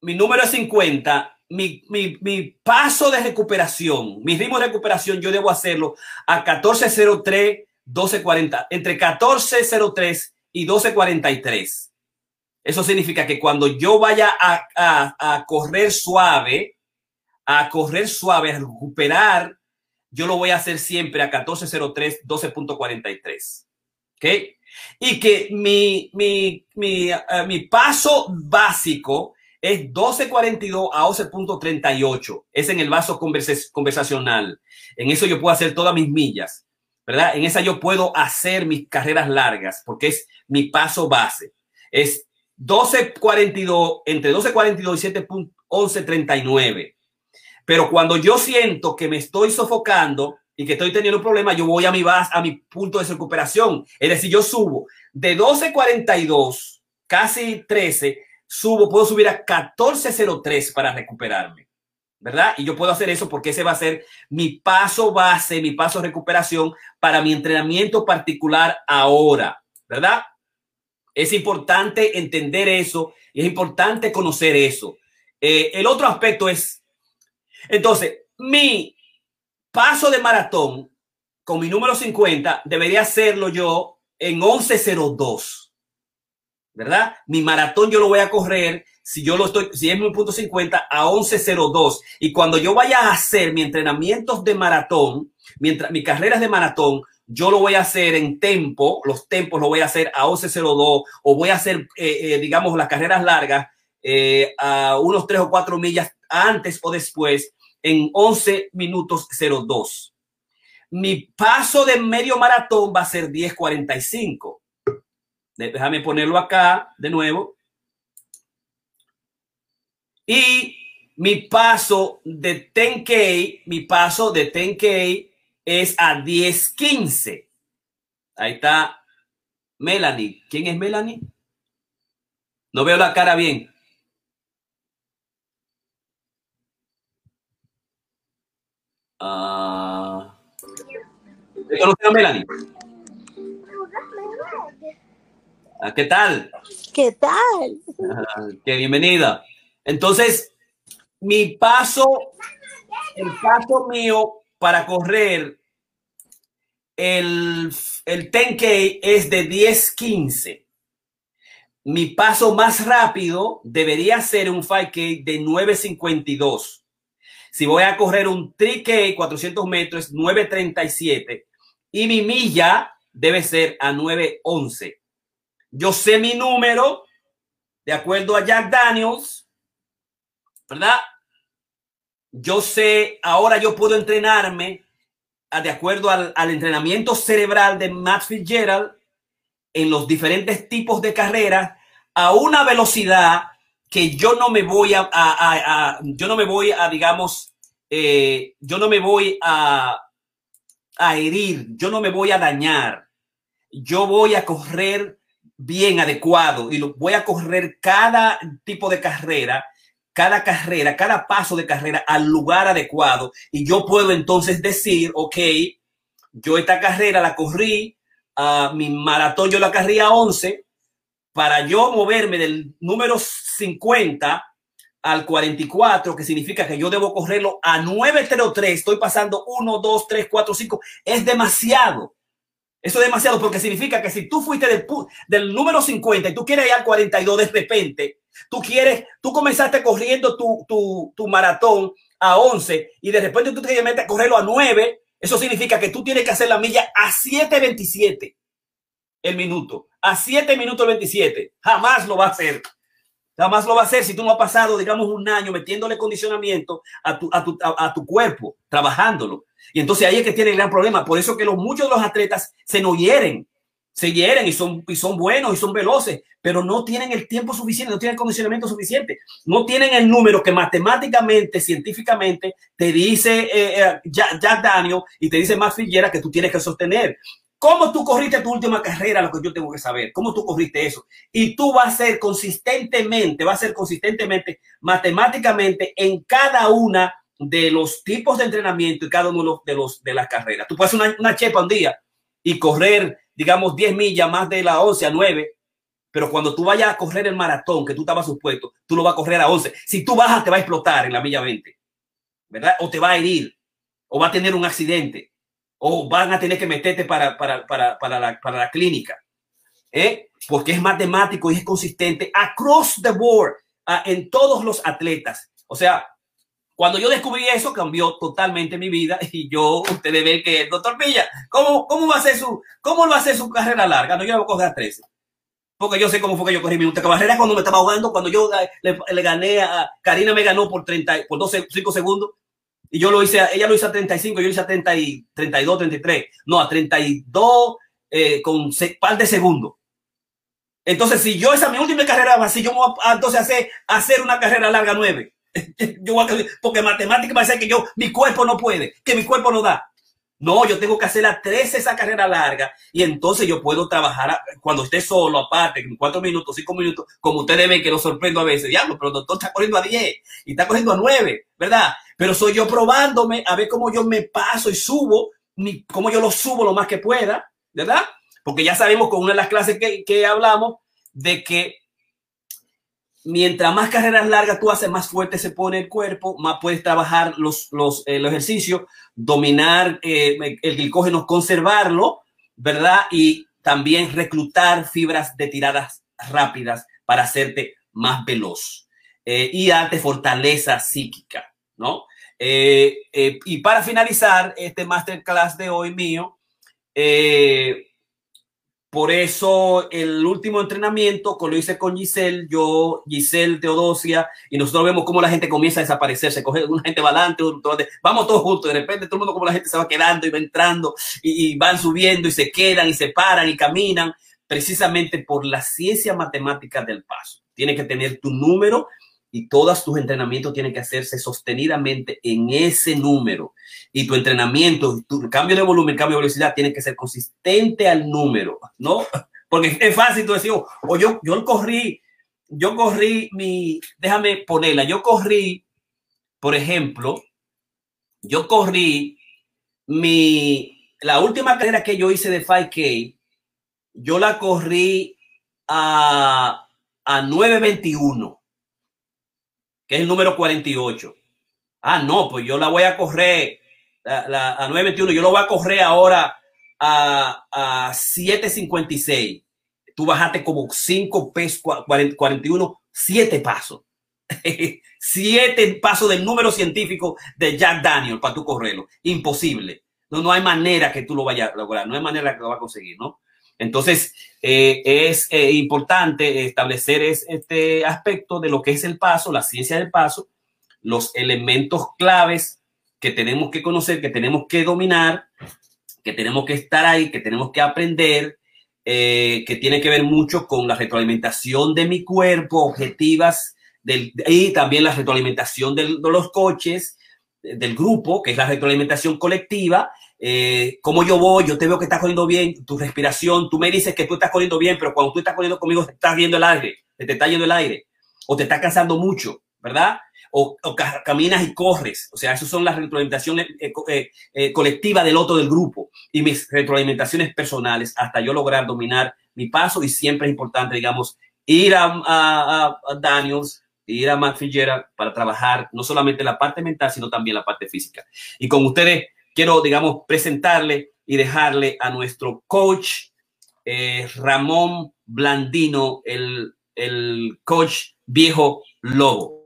mi número 50, mi, mi, mi, paso de recuperación, mi ritmo de recuperación, yo debo hacerlo a 1403, 1240, entre 1403 y 1243. Eso significa que cuando yo vaya a, a, a correr suave, a correr suave, a recuperar yo lo voy a hacer siempre a 1403, 12.43. ¿Ok? Y que mi, mi, mi, uh, mi paso básico es 12.42 a 11.38. Es en el vaso conversacional. En eso yo puedo hacer todas mis millas, ¿verdad? En esa yo puedo hacer mis carreras largas porque es mi paso base. Es 12.42, entre 12.42 y 7.11.39. Pero cuando yo siento que me estoy sofocando y que estoy teniendo un problema, yo voy a mi base, a mi punto de recuperación. Es decir, yo subo de 12.42, casi 13, subo, puedo subir a 14.03 para recuperarme. ¿Verdad? Y yo puedo hacer eso porque ese va a ser mi paso base, mi paso de recuperación para mi entrenamiento particular ahora. ¿Verdad? Es importante entender eso y es importante conocer eso. Eh, el otro aspecto es entonces, mi paso de maratón con mi número 50 debería hacerlo yo en 11.02. ¿Verdad? Mi maratón yo lo voy a correr si yo lo estoy, si es mi punto 50 a 11.02. Y cuando yo vaya a hacer mi entrenamientos de maratón, mientras mis carreras de maratón, yo lo voy a hacer en tempo, los tempos lo voy a hacer a 11.02 o voy a hacer, eh, eh, digamos, las carreras largas eh, a unos 3 o 4 millas antes o después en 11 minutos 02. Mi paso de medio maratón va a ser 10.45. Déjame ponerlo acá de nuevo. Y mi paso de 10K, mi paso de 10K es a 10.15. Ahí está Melanie. ¿Quién es Melanie? No veo la cara bien. Uh, ¿Conoces a Melanie? Ah, ¿Qué tal? ¿Qué tal? Ah, qué bienvenida. Entonces, mi paso, el paso mío para correr el, el 10K es de 10-15. Mi paso más rápido debería ser un 5K de 9.52. Si voy a correr un 3K 400 metros, 9.37. Y mi milla debe ser a 9.11. Yo sé mi número, de acuerdo a Jack Daniels, ¿verdad? Yo sé, ahora yo puedo entrenarme de acuerdo al, al, entrenamiento cerebral de Matt Fitzgerald en los diferentes tipos de carreras a una velocidad que yo no me voy a, a, a, yo no me voy a, digamos, eh, yo no me voy a, a herir, yo no me voy a dañar, yo voy a correr bien adecuado y lo voy a correr cada tipo de carrera cada carrera, cada paso de carrera al lugar adecuado. Y yo puedo entonces decir, ok, yo esta carrera la corrí, uh, mi maratón yo la corrí a 11, para yo moverme del número 50 al 44, que significa que yo debo correrlo a 903, estoy pasando 1, 2, 3, 4, 5, es demasiado. Eso es demasiado porque significa que si tú fuiste del, del número 50 y tú quieres ir al 42 de repente, tú quieres, tú comenzaste corriendo tu, tu, tu maratón a 11 y de repente tú te metes a correrlo a 9, eso significa que tú tienes que hacer la milla a 7.27 el minuto, a 7 minutos 27. Jamás lo va a hacer. Jamás lo va a hacer si tú no has pasado, digamos, un año metiéndole condicionamiento a tu, a tu, a, tu cuerpo, trabajándolo. Y entonces ahí es que tiene gran problema. Por eso que los, muchos de los atletas se nos hieren, se hieren y son, y son buenos y son veloces, pero no tienen el tiempo suficiente, no tienen el condicionamiento suficiente, no tienen el número que matemáticamente, científicamente te dice eh, eh, Jack, Daniel y te dice más Figuera que tú tienes que sostener. ¿Cómo tú corriste tu última carrera? Lo que yo tengo que saber. ¿Cómo tú corriste eso? Y tú vas a ser consistentemente, vas a ser consistentemente, matemáticamente, en cada una de los tipos de entrenamiento y cada uno de los de las carreras. Tú puedes hacer una, una chepa un día y correr, digamos, 10 millas más de la 11 a 9, pero cuando tú vayas a correr el maratón que tú estabas supuesto, tú lo vas a correr a 11. Si tú bajas, te va a explotar en la milla 20, ¿verdad? O te va a herir, o va a tener un accidente o van a tener que meterte para, para, para, para, la, para la clínica. ¿eh? Porque es matemático y es consistente across the board uh, en todos los atletas. O sea, cuando yo descubrí eso, cambió totalmente mi vida y yo, ustedes ven que el doctor Pilla, ¿cómo, cómo, va a ser su, ¿cómo va a ser su carrera larga? No, yo voy a coger a 13. Porque yo sé cómo fue que yo corrí mi carrera cuando me estaba ahogando, cuando yo le, le, gané a Karina, me ganó por 30, por 12, 5 segundos. Y yo lo hice, ella lo hizo a 35, yo lo hice a 30 y, 32, 33. No, a 32 eh, con un par de segundos. Entonces, si yo esa mi última carrera, así yo voy a, entonces hacer, hacer una carrera larga 9. yo voy a, porque matemática va a ser que yo, mi cuerpo no puede, que mi cuerpo no da. No, yo tengo que hacer a 13 esa carrera larga y entonces yo puedo trabajar cuando esté solo, aparte, en 4 minutos, 5 minutos, como ustedes ven que lo sorprendo a veces. Diablo, pero el doctor está corriendo a 10 y está corriendo a 9, ¿verdad? Pero soy yo probándome a ver cómo yo me paso y subo, cómo yo lo subo lo más que pueda, ¿verdad? Porque ya sabemos con una de las clases que, que hablamos de que mientras más carreras largas tú haces, más fuerte se pone el cuerpo, más puedes trabajar los, los, eh, ejercicios, dominar eh, el glicógeno, conservarlo, ¿verdad? Y también reclutar fibras de tiradas rápidas para hacerte más veloz eh, y darte fortaleza psíquica, ¿no? Eh, eh, y para finalizar este masterclass de hoy mío, eh, por eso el último entrenamiento lo hice con Giselle, yo, Giselle, Teodosia, y nosotros vemos cómo la gente comienza a desaparecer, se coge una gente va adelante, vamos todos juntos, de repente todo el mundo como la gente se va quedando y va entrando y, y van subiendo y se quedan y se paran y caminan, precisamente por la ciencia matemática del paso. Tiene que tener tu número y todos tus entrenamientos tienen que hacerse sostenidamente en ese número. Y tu entrenamiento, tu cambio de volumen, cambio de velocidad, tiene que ser consistente al número, ¿no? Porque es fácil tú decir, o oh, yo, yo corrí, yo corrí mi, déjame ponerla, yo corrí, por ejemplo, yo corrí mi, la última carrera que yo hice de 5K, yo la corrí a, a 921, que es el número 48. Ah, no, pues yo la voy a correr la, a 921, yo lo voy a correr ahora a, a 756. Tú bajaste como 5 pesos, 41, 7 pasos. 7 pasos del número científico de Jack Daniel para tu correrlo. Imposible. No, no hay manera que tú lo vayas a lograr, no hay manera que lo va a conseguir, ¿no? Entonces, eh, es eh, importante establecer este aspecto de lo que es el paso, la ciencia del paso, los elementos claves que tenemos que conocer, que tenemos que dominar, que tenemos que estar ahí, que tenemos que aprender, eh, que tiene que ver mucho con la retroalimentación de mi cuerpo, objetivas, del, y también la retroalimentación de los coches, del grupo, que es la retroalimentación colectiva, eh, cómo yo voy, yo te veo que estás corriendo bien, tu respiración, tú me dices que tú estás corriendo bien, pero cuando tú estás corriendo conmigo te estás viendo el aire, te está yendo el aire, o te está cansando mucho, ¿verdad? O, caminas y corres, o sea, esas son las retroalimentaciones eh, eh, eh, colectivas del otro del grupo y mis retroalimentaciones personales hasta yo lograr dominar mi paso y siempre es importante, digamos, ir a, a, a Daniels, ir a Matt para trabajar no solamente la parte mental, sino también la parte física. Y con ustedes quiero, digamos, presentarle y dejarle a nuestro coach eh, Ramón Blandino, el, el coach viejo lobo.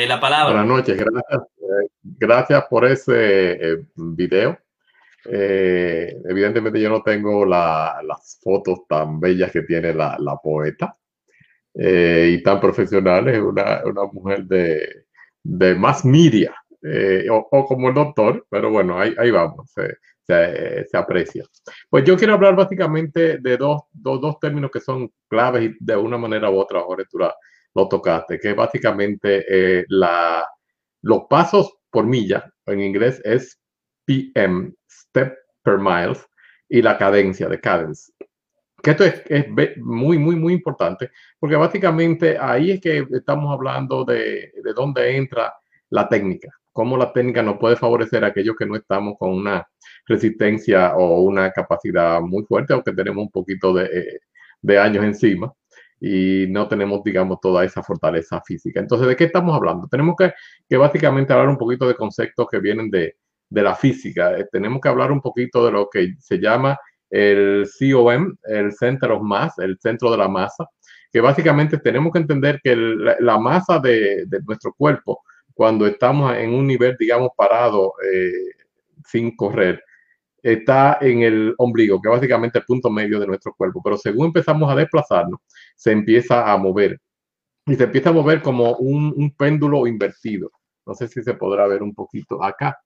La palabra. Buenas noches, gracias. Eh, gracias por ese eh, video. Eh, evidentemente yo no tengo las fotos tan bellas que tiene la, poeta y tan profesionales, una, una mujer de, de más media o, como el doctor, pero bueno, ahí, ahí vamos, se, se, aprecia. Pues yo quiero hablar básicamente de dos, dos, dos, términos que son claves de una manera u otra, Jorge, tú lo tocaste, que básicamente eh, la, los pasos por milla, en inglés es PM, step per mile, y la cadencia de cadence. Que esto es, es, muy, muy, muy importante, porque básicamente ahí es que estamos hablando de, de dónde entra la técnica, cómo la técnica nos puede favorecer a aquellos que no estamos con una resistencia o una capacidad muy fuerte o que tenemos un poquito de, de años encima y no tenemos, digamos, toda esa fortaleza física. Entonces, ¿de qué estamos hablando? Tenemos que, que básicamente hablar un poquito de conceptos que vienen de, de la física. Eh, tenemos que hablar un poquito de lo que se llama el COM, el Center of Mass, el centro de la masa, que básicamente tenemos que entender que la, masa de, de, nuestro cuerpo, cuando estamos en un nivel, digamos, parado, eh, sin correr, está en el ombligo, que es básicamente el punto medio de nuestro cuerpo. Pero según empezamos a desplazarnos, se empieza a mover. Y se empieza a mover como un, péndulo invertido. No sé si se podrá ver un poquito acá.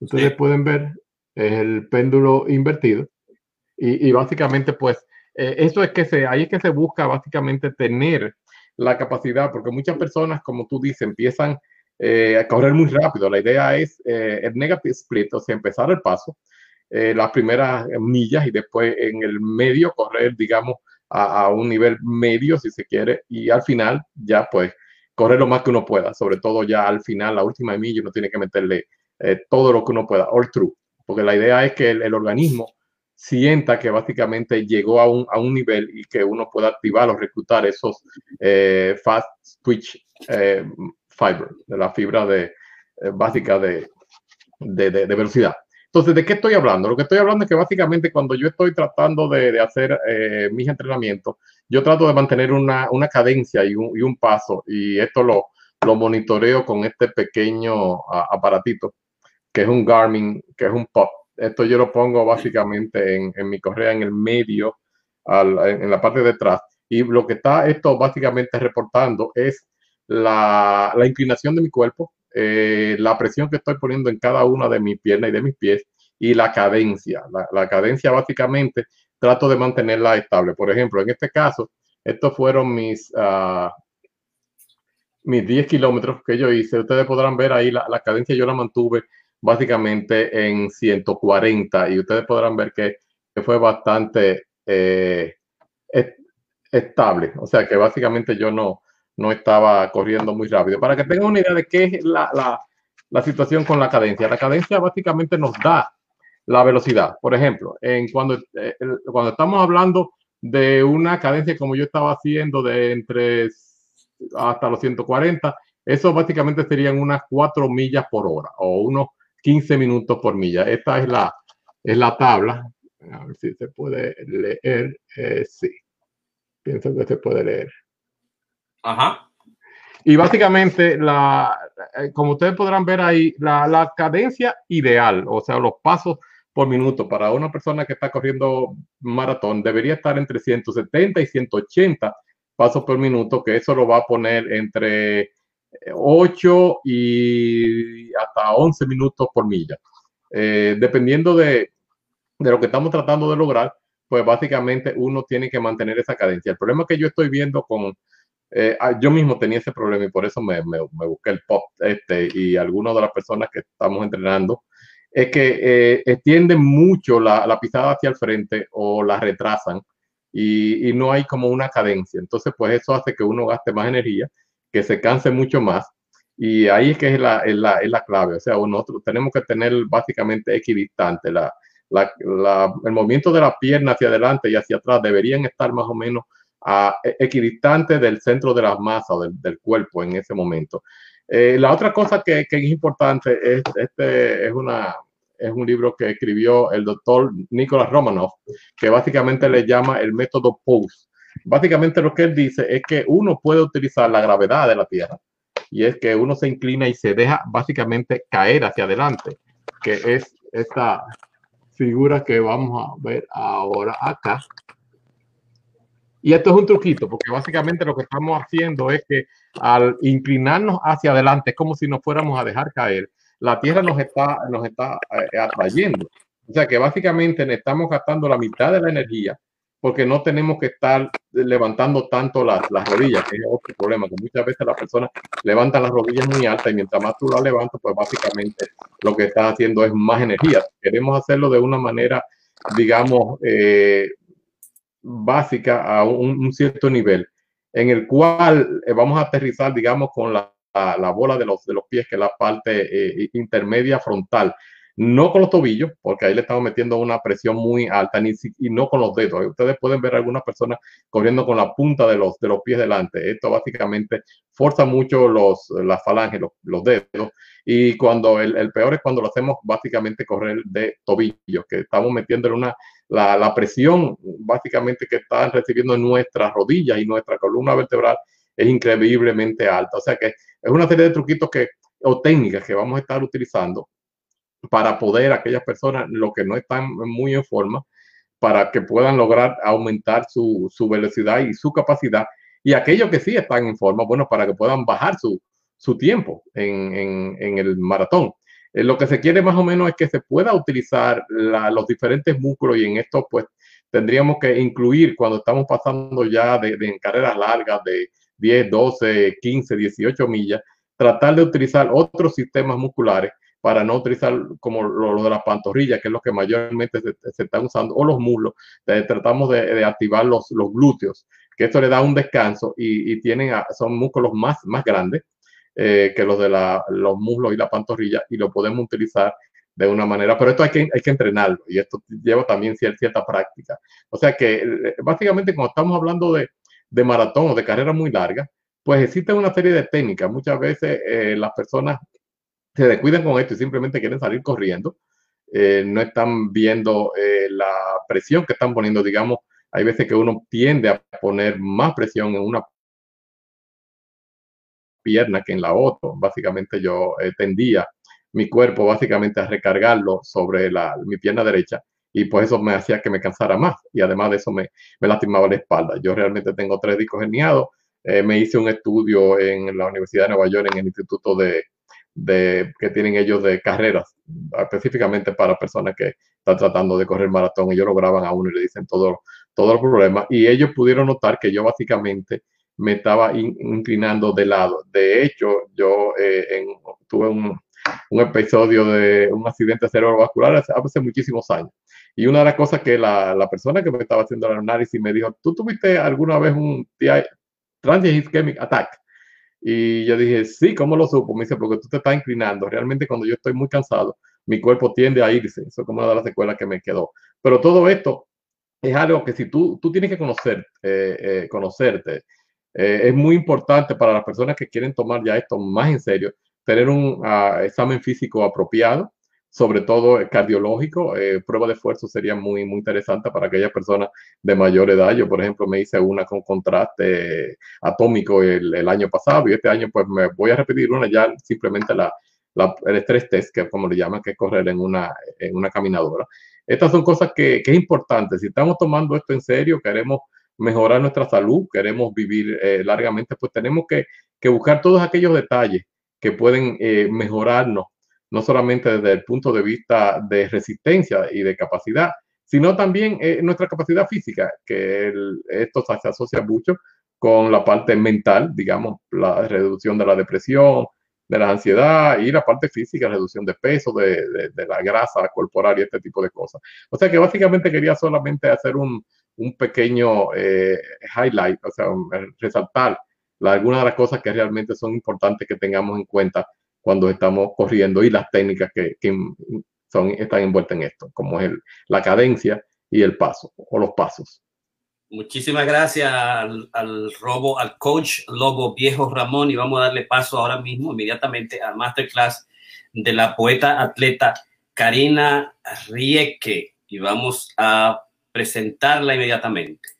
Ustedes pueden ver el péndulo invertido. Y, básicamente, pues, eh, eso es que se, ahí es que se busca básicamente tener la capacidad, porque muchas personas, como tú dices, empiezan eh, a correr muy rápido. La idea es eh, el negative split, o sea, empezar el paso, las primeras millas y después en el medio correr, digamos, a, un nivel medio, si se quiere, y al final ya pues correr lo más que uno pueda, sobre todo ya al final, la última milla, uno tiene que meterle eh, todo lo que uno pueda, all through, porque la idea es que el, organismo sienta que básicamente llegó a un, a un, nivel y que uno pueda activar o reclutar esos eh, fast twitch eh, fiber, de la fibra de, básica de, de, de, velocidad. Entonces, ¿de qué estoy hablando? Lo que estoy hablando es que básicamente cuando yo estoy tratando de, hacer eh, mis entrenamientos, yo trato de mantener una, cadencia y un, paso y esto lo, lo monitoreo con este pequeño aparatito que es un Garmin, que es un POP, esto yo lo pongo básicamente en, en mi correa en el medio, al, en la parte de atrás. Y lo que está esto básicamente reportando es la, la inclinación de mi cuerpo, eh, la presión que estoy poniendo en cada una de mis piernas y de mis pies y la cadencia. La, cadencia básicamente trato de mantenerla estable. Por ejemplo, en este caso, estos fueron mis, uh, mis 10 kilómetros que yo hice. Ustedes podrán ver ahí la, la, cadencia, yo la mantuve básicamente en 140 y ustedes podrán ver que, que fue bastante eh, estable. O sea que básicamente yo no, no estaba corriendo muy rápido. Para que tengan una idea de qué es la, la, la situación con la cadencia. La cadencia básicamente nos da la velocidad. Por ejemplo, en cuando, eh, cuando estamos hablando de una cadencia como yo estaba haciendo de entre hasta los 140, eso básicamente serían unas 4 millas por hora o unos 15 minutos por milla. Esta es la, es la tabla. A ver si se puede leer. Eh, sí, pienso que se puede leer. Ajá. Y básicamente, la, eh, como ustedes podrán ver ahí, la, cadencia ideal, o sea, los pasos por minuto para una persona que está corriendo maratón debería estar entre 170 y 180 pasos por minuto, que eso lo va a poner entre 8 y hasta 11 minutos por milla. Eh, dependiendo de, de, lo que estamos tratando de lograr, pues básicamente uno tiene que mantener esa cadencia. El problema que yo estoy viendo con, eh, yo mismo tenía ese problema y por eso me, busqué el pop este y algunas de las personas que estamos entrenando es que eh, extienden mucho la, la, pisada hacia el frente o la retrasan y, no hay como una cadencia. Entonces, pues eso hace que uno gaste más energía, que se canse mucho más y ahí es que es la, es la, es la clave. O sea, nosotros tenemos que tener básicamente equidistante. La, la, el movimiento de la pierna hacia adelante y hacia atrás deberían estar más o menos a, e, equidistante del centro de la masa del, del cuerpo en ese momento. Eh, la otra cosa que, que, es importante es, este es, una, es un libro que escribió el doctor Nicolás Romanoff, que básicamente le llama el método POSE. Básicamente lo que él dice es que uno puede utilizar la gravedad de la Tierra y es que uno se inclina y se deja básicamente caer hacia adelante, que es esta figura que vamos a ver ahora acá. Y esto es un truquito, porque básicamente lo que estamos haciendo es que al inclinarnos hacia adelante, es como si nos fuéramos a dejar caer, la Tierra nos está, nos está eh, atrayendo. O sea que básicamente estamos gastando la mitad de la energía porque no tenemos que estar levantando tanto las, las rodillas, que es otro problema, que muchas veces las personas levantan las rodillas muy altas y mientras más tú las levantas, pues básicamente lo que estás haciendo es más energía. Queremos hacerlo de una manera, digamos, eh, básica a un, cierto nivel, en el cual eh, vamos a aterrizar, digamos, con la, la, la, bola de los, de los pies, que es la parte eh, intermedia frontal. No con los tobillos, porque ahí le estamos metiendo una presión muy alta, ni y no con los dedos. Ustedes pueden ver algunas personas corriendo con la punta de los, de los pies delante. Esto básicamente forza mucho los, las falanges, los, los dedos. Y cuando el, el, peor es cuando lo hacemos básicamente correr de tobillos, que estamos metiéndole una, la, la presión básicamente que están recibiendo nuestras rodillas y nuestra columna vertebral es increíblemente alta. O sea que es una serie de truquitos que, o técnicas que vamos a estar utilizando para poder aquellas personas, lo que no están muy en forma, para que puedan lograr aumentar su, su velocidad y su capacidad. Y aquellos que sí están en forma, bueno, para que puedan bajar su, su tiempo en, en, el maratón. Eh, lo que se quiere más o menos es que se pueda utilizar los diferentes músculos y en esto pues tendríamos que incluir cuando estamos pasando ya de, de carreras largas de 10, 12, 15, 18 millas, tratar de utilizar otros sistemas musculares para no utilizar como lo, de las pantorrillas, que es lo que mayormente se, están usando, o los muslos. Tratamos de, activar los, glúteos, que esto le da un descanso y, tienen, son músculos más, más grandes eh, que los de la, los muslos y la pantorrilla y lo podemos utilizar de una manera, pero esto hay que, hay que entrenarlo y esto lleva también cierta, cierta práctica. O sea que eh, básicamente cuando estamos hablando de, de maratón o de carrera muy larga, pues existe una serie de técnicas. Muchas veces eh, las personas se descuidan con esto y simplemente quieren salir corriendo, eh, no están viendo eh, la presión que están poniendo, digamos, hay veces que uno tiende a poner más presión en una pierna que en la otra. Básicamente yo eh, tendía mi cuerpo básicamente a recargarlo sobre la, mi pierna derecha y pues eso me hacía que me cansara más y además de eso me, lastimaba la espalda. Yo realmente tengo tres discos herniados. Eh, me hice un estudio en la Universidad de Nueva York, en el Instituto de, que tienen ellos de carreras, específicamente para personas que están tratando de correr maratón. Ellos lo graban a uno y le dicen todo, todos los problemas. Y ellos pudieron notar que yo básicamente me estaba inclinando de lado. De hecho, yo eh, tuve un, episodio de un accidente cerebrovascular hace, muchísimos años. Y una de las cosas que la, la, persona que me estaba haciendo el análisis me dijo, ¿tú tuviste alguna vez un TI, transient ischemic attack? Y yo dije, sí, ¿cómo lo supo? Me dice, porque tú te estás inclinando. Realmente cuando yo estoy muy cansado, mi cuerpo tiende a irse. Eso es como una de las secuelas que me quedó. Pero todo esto es algo que si tú, tú tienes que conocer, eh, eh, conocerte, eh, es muy importante para las personas que quieren tomar ya esto más en serio, tener un uh, examen físico apropiado, sobre todo cardiológico. Eh, prueba de esfuerzo sería muy, muy interesante para aquellas personas de mayor edad. Yo, por ejemplo, me hice una con contraste atómico el, el año pasado y este año pues me voy a repetir una ya simplemente la, la, el estrés test, que es como le llaman, que es correr en una, en una caminadora. Estas son cosas que, que es importante. Si estamos tomando esto en serio, queremos mejorar nuestra salud, queremos vivir eh, largamente, pues tenemos que, que, buscar todos aquellos detalles que pueden eh, mejorarnos no solamente desde el punto de vista de resistencia y de capacidad, sino también eh, nuestra capacidad física, que esto se asocia mucho con la parte mental, digamos, la reducción de la depresión, de la ansiedad y la parte física, reducción de peso, de, de, la grasa corporal y este tipo de cosas. O sea que básicamente quería solamente hacer un, un pequeño eh, highlight, o sea, resaltar algunas de las cosas que realmente son importantes que tengamos en cuenta cuando estamos corriendo y las técnicas que, que son, están envueltas en esto, como es el, la cadencia y el paso o los pasos. Muchísimas gracias al, al, robo, al coach Lobo Viejo Ramón y vamos a darle paso ahora mismo, inmediatamente, al masterclass de la poeta atleta Karina Rieke y vamos a presentarla inmediatamente.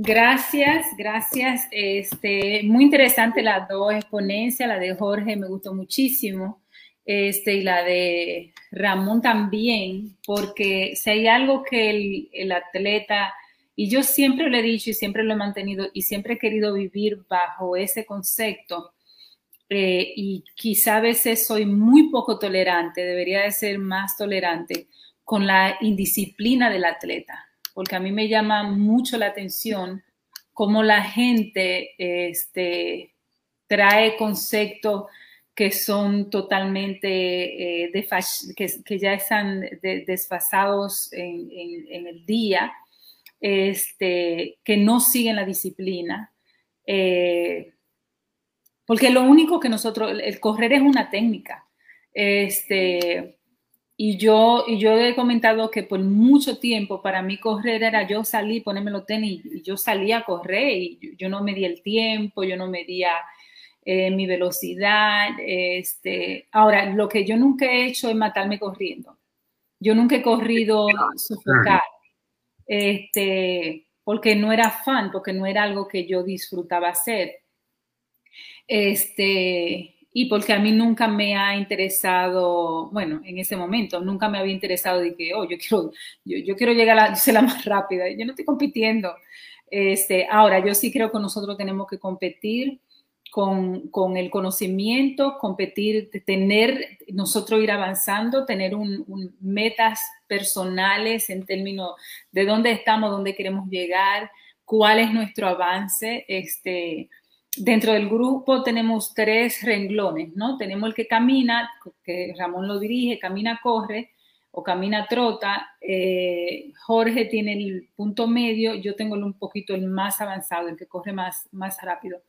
Gracias, gracias. Este, muy interesante las dos exponencias, la de Jorge me gustó muchísimo, este, y la de Ramón también, porque si hay algo que el, atleta, y yo siempre lo he dicho y siempre lo he mantenido y siempre he querido vivir bajo ese concepto, eh, y quizá a veces soy muy poco tolerante, debería de ser más tolerante con la indisciplina del atleta porque a mí me llama mucho la atención cómo la gente este, trae conceptos que son totalmente eh, que, ya están de, desfasados en, el día, este, que no siguen la disciplina. Eh, porque lo único que nosotros, el correr es una técnica. Este, y yo, y yo he comentado que por mucho tiempo para mí correr era yo salí, ponerme los tenis y yo salía a correr y yo, no medía el tiempo, yo no medía eh, mi velocidad. Este, ahora, lo que yo nunca he hecho es matarme corriendo. Yo nunca he corrido sofocar, este, porque no era fan, porque no era algo que yo disfrutaba hacer. Este, y porque a mí nunca me ha interesado, bueno, en ese momento, nunca me había interesado de que, oh, yo quiero, yo, yo quiero llegar a ser la más rápida, yo no estoy compitiendo. Este, ahora, yo sí creo que nosotros tenemos que competir con, con el conocimiento, competir, tener, nosotros ir avanzando, tener un, un metas personales en términos de dónde estamos, dónde queremos llegar, cuál es nuestro avance, este, Dentro del grupo tenemos tres renglones, ¿no? Tenemos el que camina, que Ramón lo dirige, camina, corre o camina, trota. Eh, Jorge tiene el punto medio, yo tengo un poquito el más avanzado, el que corre más, más rápido.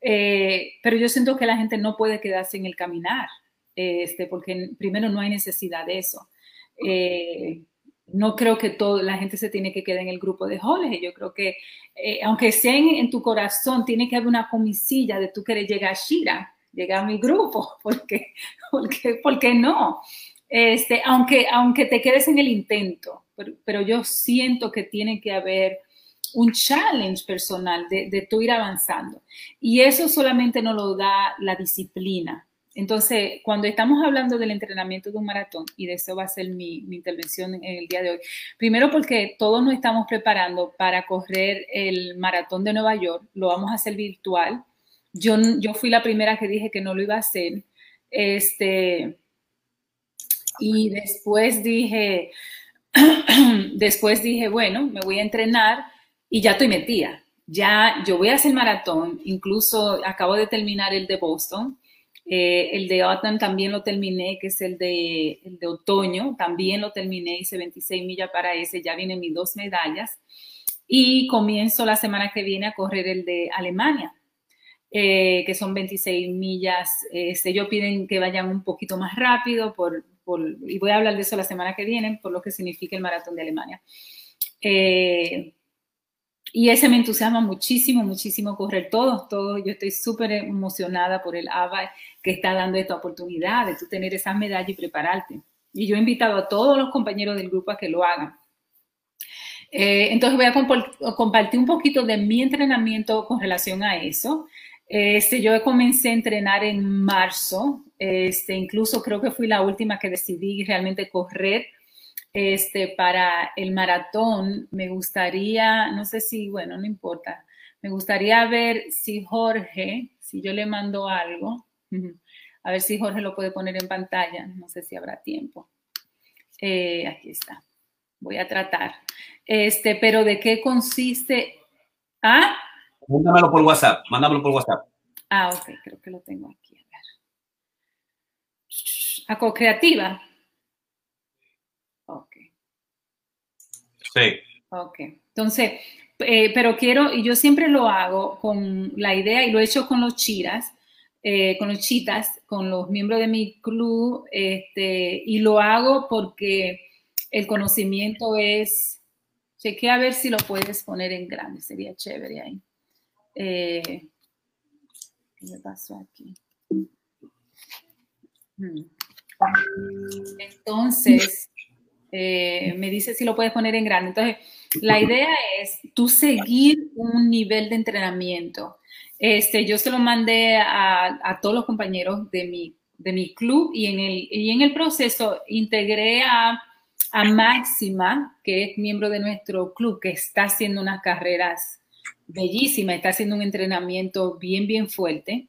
Eh, pero yo siento que la gente no puede quedarse en el caminar, este, porque primero no hay necesidad de eso. Eh, no creo que toda la gente se tiene que quedar en el grupo de Jorge. Yo creo que, eh, aunque sea en, tu corazón, tiene que haber una comisilla de tú querer llegar a Shira, llegar a mi grupo, porque, porque, porque no. Este, aunque, aunque te quedes en el intento, pero, yo siento que tiene que haber un challenge personal de, de tú ir avanzando. Y eso solamente nos lo da la disciplina. Entonces, cuando estamos hablando del entrenamiento de un maratón, y de eso va a ser mi, intervención en el día de hoy, primero porque todos nos estamos preparando para correr el maratón de Nueva York, lo vamos a hacer virtual. Yo, yo fui la primera que dije que no lo iba a hacer. Este, y después dije, después dije, bueno, me voy a entrenar y ya estoy metida. Ya yo voy a hacer maratón, incluso acabo de terminar el de Boston eh, el de autumn también lo terminé, que es el de, el de otoño, también lo terminé, hice 26 millas para ese, ya vienen mis dos medallas. Y comienzo la semana que viene a correr el de Alemania, eh, que son 26 millas. Este, ellos piden que vayan un poquito más rápido, por, por, y voy a hablar de eso la semana que viene, por lo que significa el maratón de Alemania. Eh, y ese me entusiasma muchísimo, muchísimo correr todos, todos. Yo estoy súper emocionada por el ABA que está dando esta oportunidad de tú tener esas medallas y prepararte. Y yo he invitado a todos los compañeros del grupo a que lo hagan. Eh, entonces voy a compartir un poquito de mi entrenamiento con relación a eso. Este, yo comencé a entrenar en marzo, este, incluso creo que fui la última que decidí realmente correr este, para el maratón, me gustaría, no sé si, bueno, no importa, me gustaría ver si Jorge, si yo le mando algo, a ver si Jorge lo puede poner en pantalla, no sé si habrá tiempo. Eh, aquí está, voy a tratar. Este, pero ¿de qué consiste? ¿Ah? Mándamelo por WhatsApp, mándamelo por WhatsApp. Ah, ok, creo que lo tengo aquí. A ver. A Sí. Ok. Entonces, eh, pero quiero, y yo siempre lo hago con la idea, y lo he hecho con los chiras, eh, con los chitas, con los miembros de mi club, este, y lo hago porque el conocimiento es, cheque a ver si lo puedes poner en grande, sería chévere ahí. Eh, ¿Qué me pasó aquí? Hmm. Entonces, eh, me dice si lo puedes poner en grande. Entonces, la idea es tú seguir un nivel de entrenamiento. Este, yo se lo mandé a, todos los compañeros de mi, de mi club y en, el, y en el proceso integré a, a Máxima, que es miembro de nuestro club, que está haciendo unas carreras bellísimas, está haciendo un entrenamiento bien, bien fuerte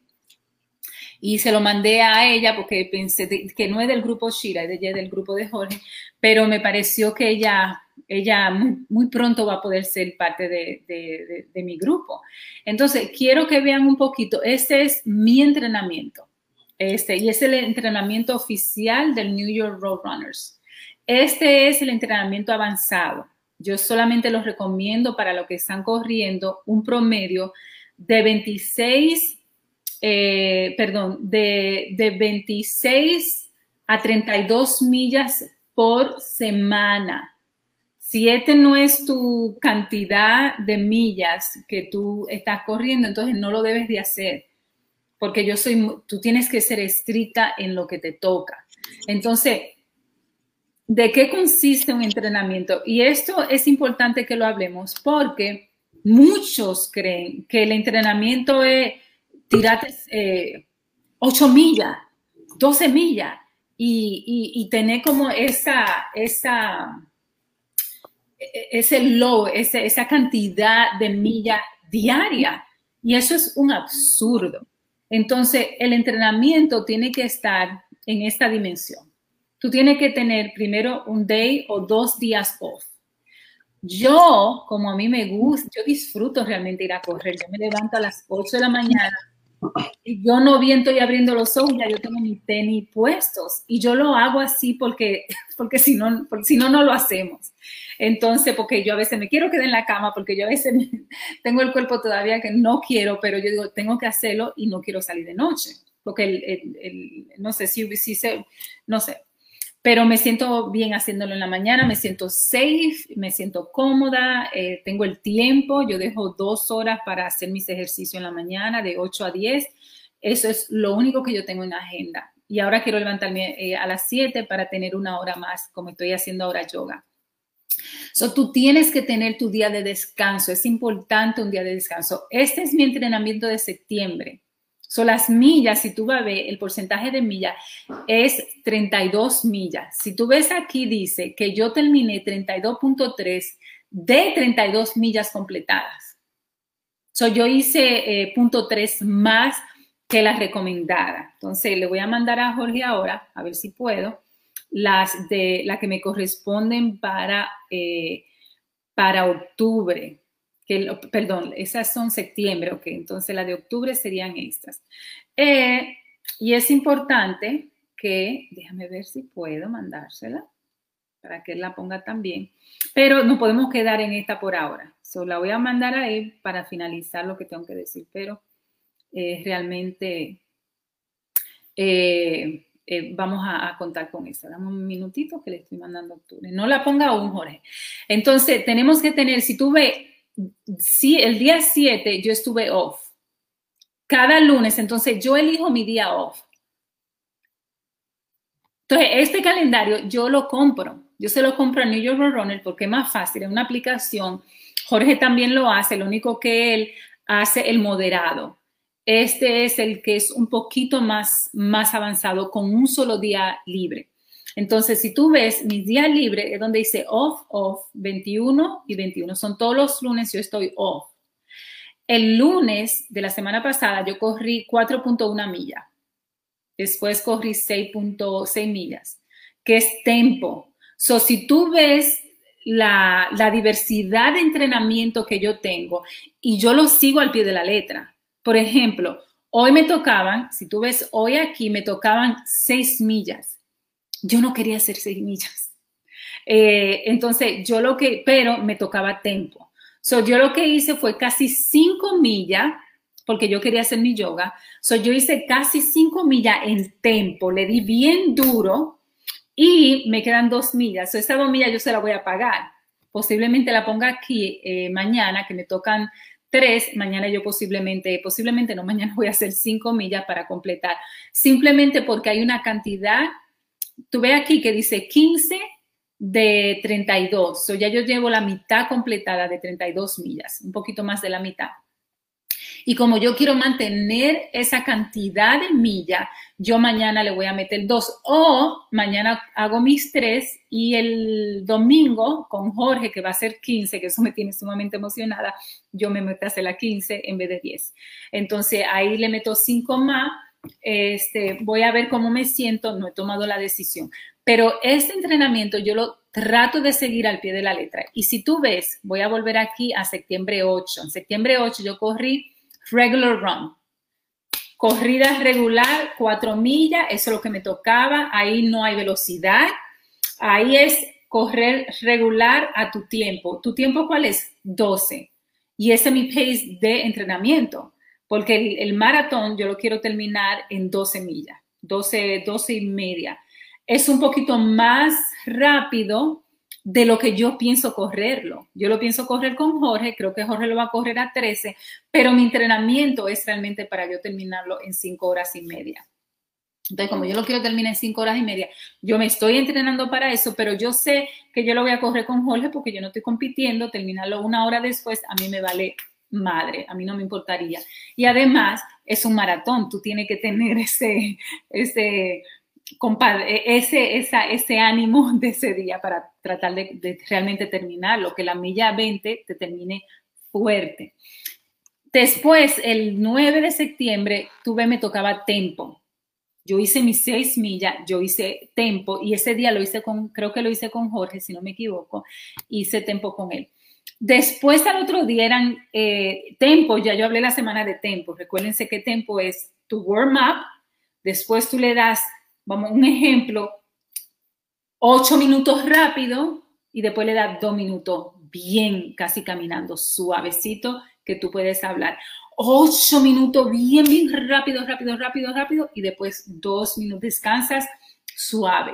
y se lo mandé a ella porque pensé que no es del grupo Shira, es del grupo de Jorge, pero me pareció que ella, ella muy, pronto va a poder ser parte de, de, mi grupo. Entonces, quiero que vean un poquito, este es mi entrenamiento, este, y es el entrenamiento oficial del New York Roadrunners. Este es el entrenamiento avanzado. Yo solamente los recomiendo para los que están corriendo un promedio de 26 eh, perdón, de, de 26 a 32 millas por semana. Si este no es tu cantidad de millas que tú estás corriendo, entonces no lo debes de hacer, porque yo soy, tú tienes que ser estricta en lo que te toca. Entonces, ¿de qué consiste un entrenamiento? Y esto es importante que lo hablemos porque muchos creen que el entrenamiento es tirate eh, 8 millas, 12 millas y, y, tener como esa, esa, e, ese low, esa, esa cantidad de millas diaria. Y eso es un absurdo. Entonces, el entrenamiento tiene que estar en esta dimensión. Tú tienes que tener primero un day o dos días off. Yo, como a mí me gusta, yo disfruto realmente ir a correr. Yo me levanto a las 8 de la mañana yo no bien estoy abriendo los ojos, ya yo tengo mi tenis puestos. Y yo lo hago así porque, porque si no, si no, no lo hacemos. Entonces, porque yo a veces me quiero quedar en la cama, porque yo a veces tengo el cuerpo todavía que no quiero, pero yo digo, tengo que hacerlo y no quiero salir de noche. Porque el, el, no sé si, si se, no sé, pero me siento bien haciéndolo en la mañana, me siento safe, me siento cómoda, eh, tengo el tiempo, yo dejo dos horas para hacer mis ejercicios en la mañana de 8 a 10, eso es lo único que yo tengo en la agenda. Y ahora quiero levantarme eh, a las 7 para tener una hora más, como estoy haciendo ahora yoga. So, tú tienes que tener tu día de descanso, es importante un día de descanso. Este es mi entrenamiento de septiembre. Son las millas, si tú vas a ver, el porcentaje de millas es 32 millas. Si tú ves aquí, dice que yo terminé 32.3 de 32 millas completadas. So, yo hice eh, punto 3 más que la recomendada. Entonces, le voy a mandar a Jorge ahora, a ver si puedo, las de las que me corresponden para, eh, para octubre perdón, esas son septiembre, ok, entonces las de octubre serían estas. Eh, y es importante que, déjame ver si puedo mandársela para que la ponga también, pero no podemos quedar en esta por ahora. So, la voy a mandar a él para finalizar lo que tengo que decir, pero eh, realmente eh, vamos a, contar con eso. Dame un minutito que le estoy mandando octubre. No la ponga aún, Jorge. Entonces, tenemos que tener, si tú ves sí, el día 7 yo estuve off. Cada lunes, entonces yo elijo mi día off. Entonces, este calendario yo lo compro. Yo se lo compro a New York Runner porque es más fácil, es una aplicación. Jorge también lo hace, lo único que él hace el moderado. Este es el que es un poquito más, más avanzado con un solo día libre. Entonces, si tú ves mis días libres, es donde dice off, off, 21 y 21. Son todos los lunes, yo estoy off. El lunes de la semana pasada yo corrí 4.1 millas. Después corrí 6.6 millas, que es tempo. So, si tú ves la, la diversidad de entrenamiento que yo tengo y yo lo sigo al pie de la letra. Por ejemplo, hoy me tocaban, si tú ves hoy aquí, me tocaban 6 millas yo no quería hacer seis millas. Eh, entonces, yo lo que, pero me tocaba tiempo. So, yo lo que hice fue casi cinco millas, porque yo quería hacer mi yoga. So, yo hice casi cinco millas en tiempo, le di bien duro y me quedan dos millas. So, esa dos millas yo se la voy a pagar. Posiblemente la ponga aquí eh, mañana, que me tocan tres, mañana yo posiblemente, posiblemente no, mañana voy a hacer cinco millas para completar, simplemente porque hay una cantidad tú ves aquí que dice 15 de 32. So ya yo llevo la mitad completada de 32 millas, un poquito más de la mitad. Y como yo quiero mantener esa cantidad de millas, yo mañana le voy a meter dos o mañana hago mis tres y el domingo con Jorge, que va a ser 15, que eso me tiene sumamente emocionada, yo me meto a hacer la 15 en vez de 10. Entonces ahí le meto cinco más este, voy a ver cómo me siento, no he tomado la decisión. Pero este entrenamiento yo lo trato de seguir al pie de la letra. Y si tú ves, voy a volver aquí a septiembre 8. En septiembre 8 yo corrí regular run. Corrida regular, cuatro millas, eso es lo que me tocaba. Ahí no hay velocidad. Ahí es correr regular a tu tiempo. ¿Tu tiempo cuál es? 12. Y ese es mi pace de entrenamiento porque el, maratón yo lo quiero terminar en 12 millas, 12, 12 y media. Es un poquito más rápido de lo que yo pienso correrlo. Yo lo pienso correr con Jorge, creo que Jorge lo va a correr a 13, pero mi entrenamiento es realmente para yo terminarlo en 5 horas y media. Entonces, como yo lo quiero terminar en 5 horas y media, yo me estoy entrenando para eso, pero yo sé que yo lo voy a correr con Jorge porque yo no estoy compitiendo, terminarlo una hora después, a mí me vale madre, a mí no me importaría. Y además es un maratón, tú tienes que tener ese, ese, ese, esa, ese ánimo de ese día para tratar de, realmente terminarlo, que la milla 20 te termine fuerte. Después, el 9 de septiembre, tuve, me tocaba tempo. Yo hice mis seis millas, yo hice tempo y ese día lo hice con, creo que lo hice con Jorge, si no me equivoco, hice tempo con él. Después al otro día eran eh, tempo, ya yo hablé la semana de tempo, recuérdense que tempo es tu warm up, después tú le das, vamos, un ejemplo, ocho minutos rápido y después le das dos minutos bien, casi caminando, suavecito, que tú puedes hablar. Ocho minutos bien, bien rápido, rápido, rápido, rápido y después dos minutos descansas suave.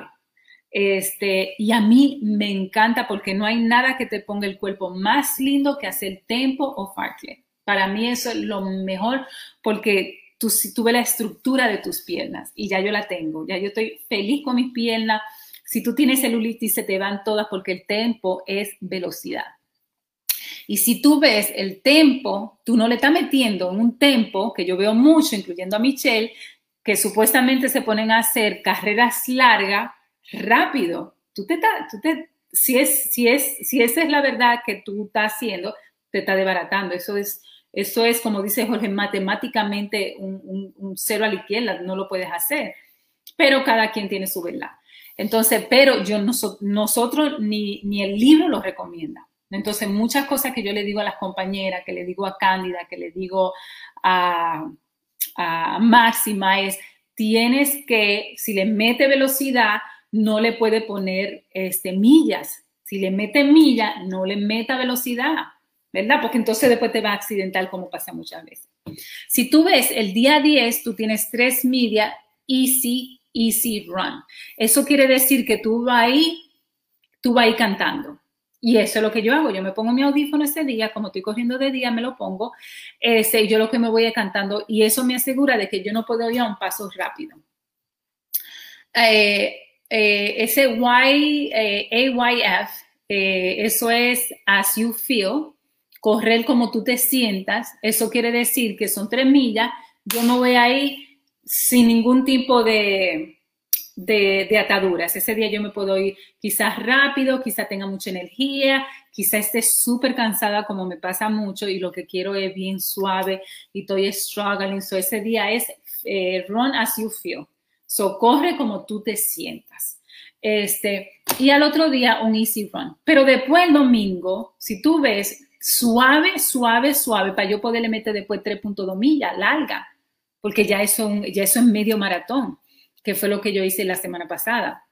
Este, y a mí me encanta porque no hay nada que te ponga el cuerpo más lindo que hacer tempo o fartlek. Para mí eso es lo mejor porque tú, tú ves la estructura de tus piernas y ya yo la tengo, ya yo estoy feliz con mis piernas. Si tú tienes celulitis se te van todas porque el tempo es velocidad. Y si tú ves el tempo, tú no le estás metiendo un tempo, que yo veo mucho, incluyendo a Michelle, que supuestamente se ponen a hacer carreras largas rápido. Tú te, tú te si, es, si, es, si esa es la verdad que tú estás haciendo, te está desbaratando. Eso es, eso es como dice Jorge, matemáticamente un, cero a la izquierda, no lo puedes hacer. Pero cada quien tiene su verdad. Entonces, pero yo nosotros ni, ni el libro lo recomienda. Entonces, muchas cosas que yo le digo a las compañeras, que le digo a Cándida, que le digo a, Máxima es, tienes que, si le mete velocidad, no le puede poner este, millas. Si le mete millas, no le meta velocidad, ¿verdad? Porque entonces después te va a accidentar como pasa muchas veces. Si tú ves el día 10, tú tienes tres millas, easy, easy run. Eso quiere decir que tú vas ahí, tú vas ahí cantando. Y eso es lo que yo hago. Yo me pongo mi audífono ese día, como estoy corriendo de día, me lo pongo. Ese, yo lo que me voy cantando y eso me asegura de que yo no puedo ir a un paso rápido. Eh, eh, ese y, eh, AYF, eso es as you feel, correr como tú te sientas. Eso quiere decir que son tres millas. Yo no voy ahí sin ningún tipo de, de, ataduras. Ese día yo me puedo ir quizás rápido, quizás tenga mucha energía, quizás esté súper cansada como me pasa mucho y lo que quiero es bien suave y estoy struggling. So ese día es eh, run as you feel. So corre como tú te sientas. Este, y al otro día un easy run. Pero después el domingo, si tú ves suave, suave, suave, para yo poderle meter después 3.2 millas, larga, porque ya eso, ya eso es medio maratón que fue lo que yo hice la semana pasada.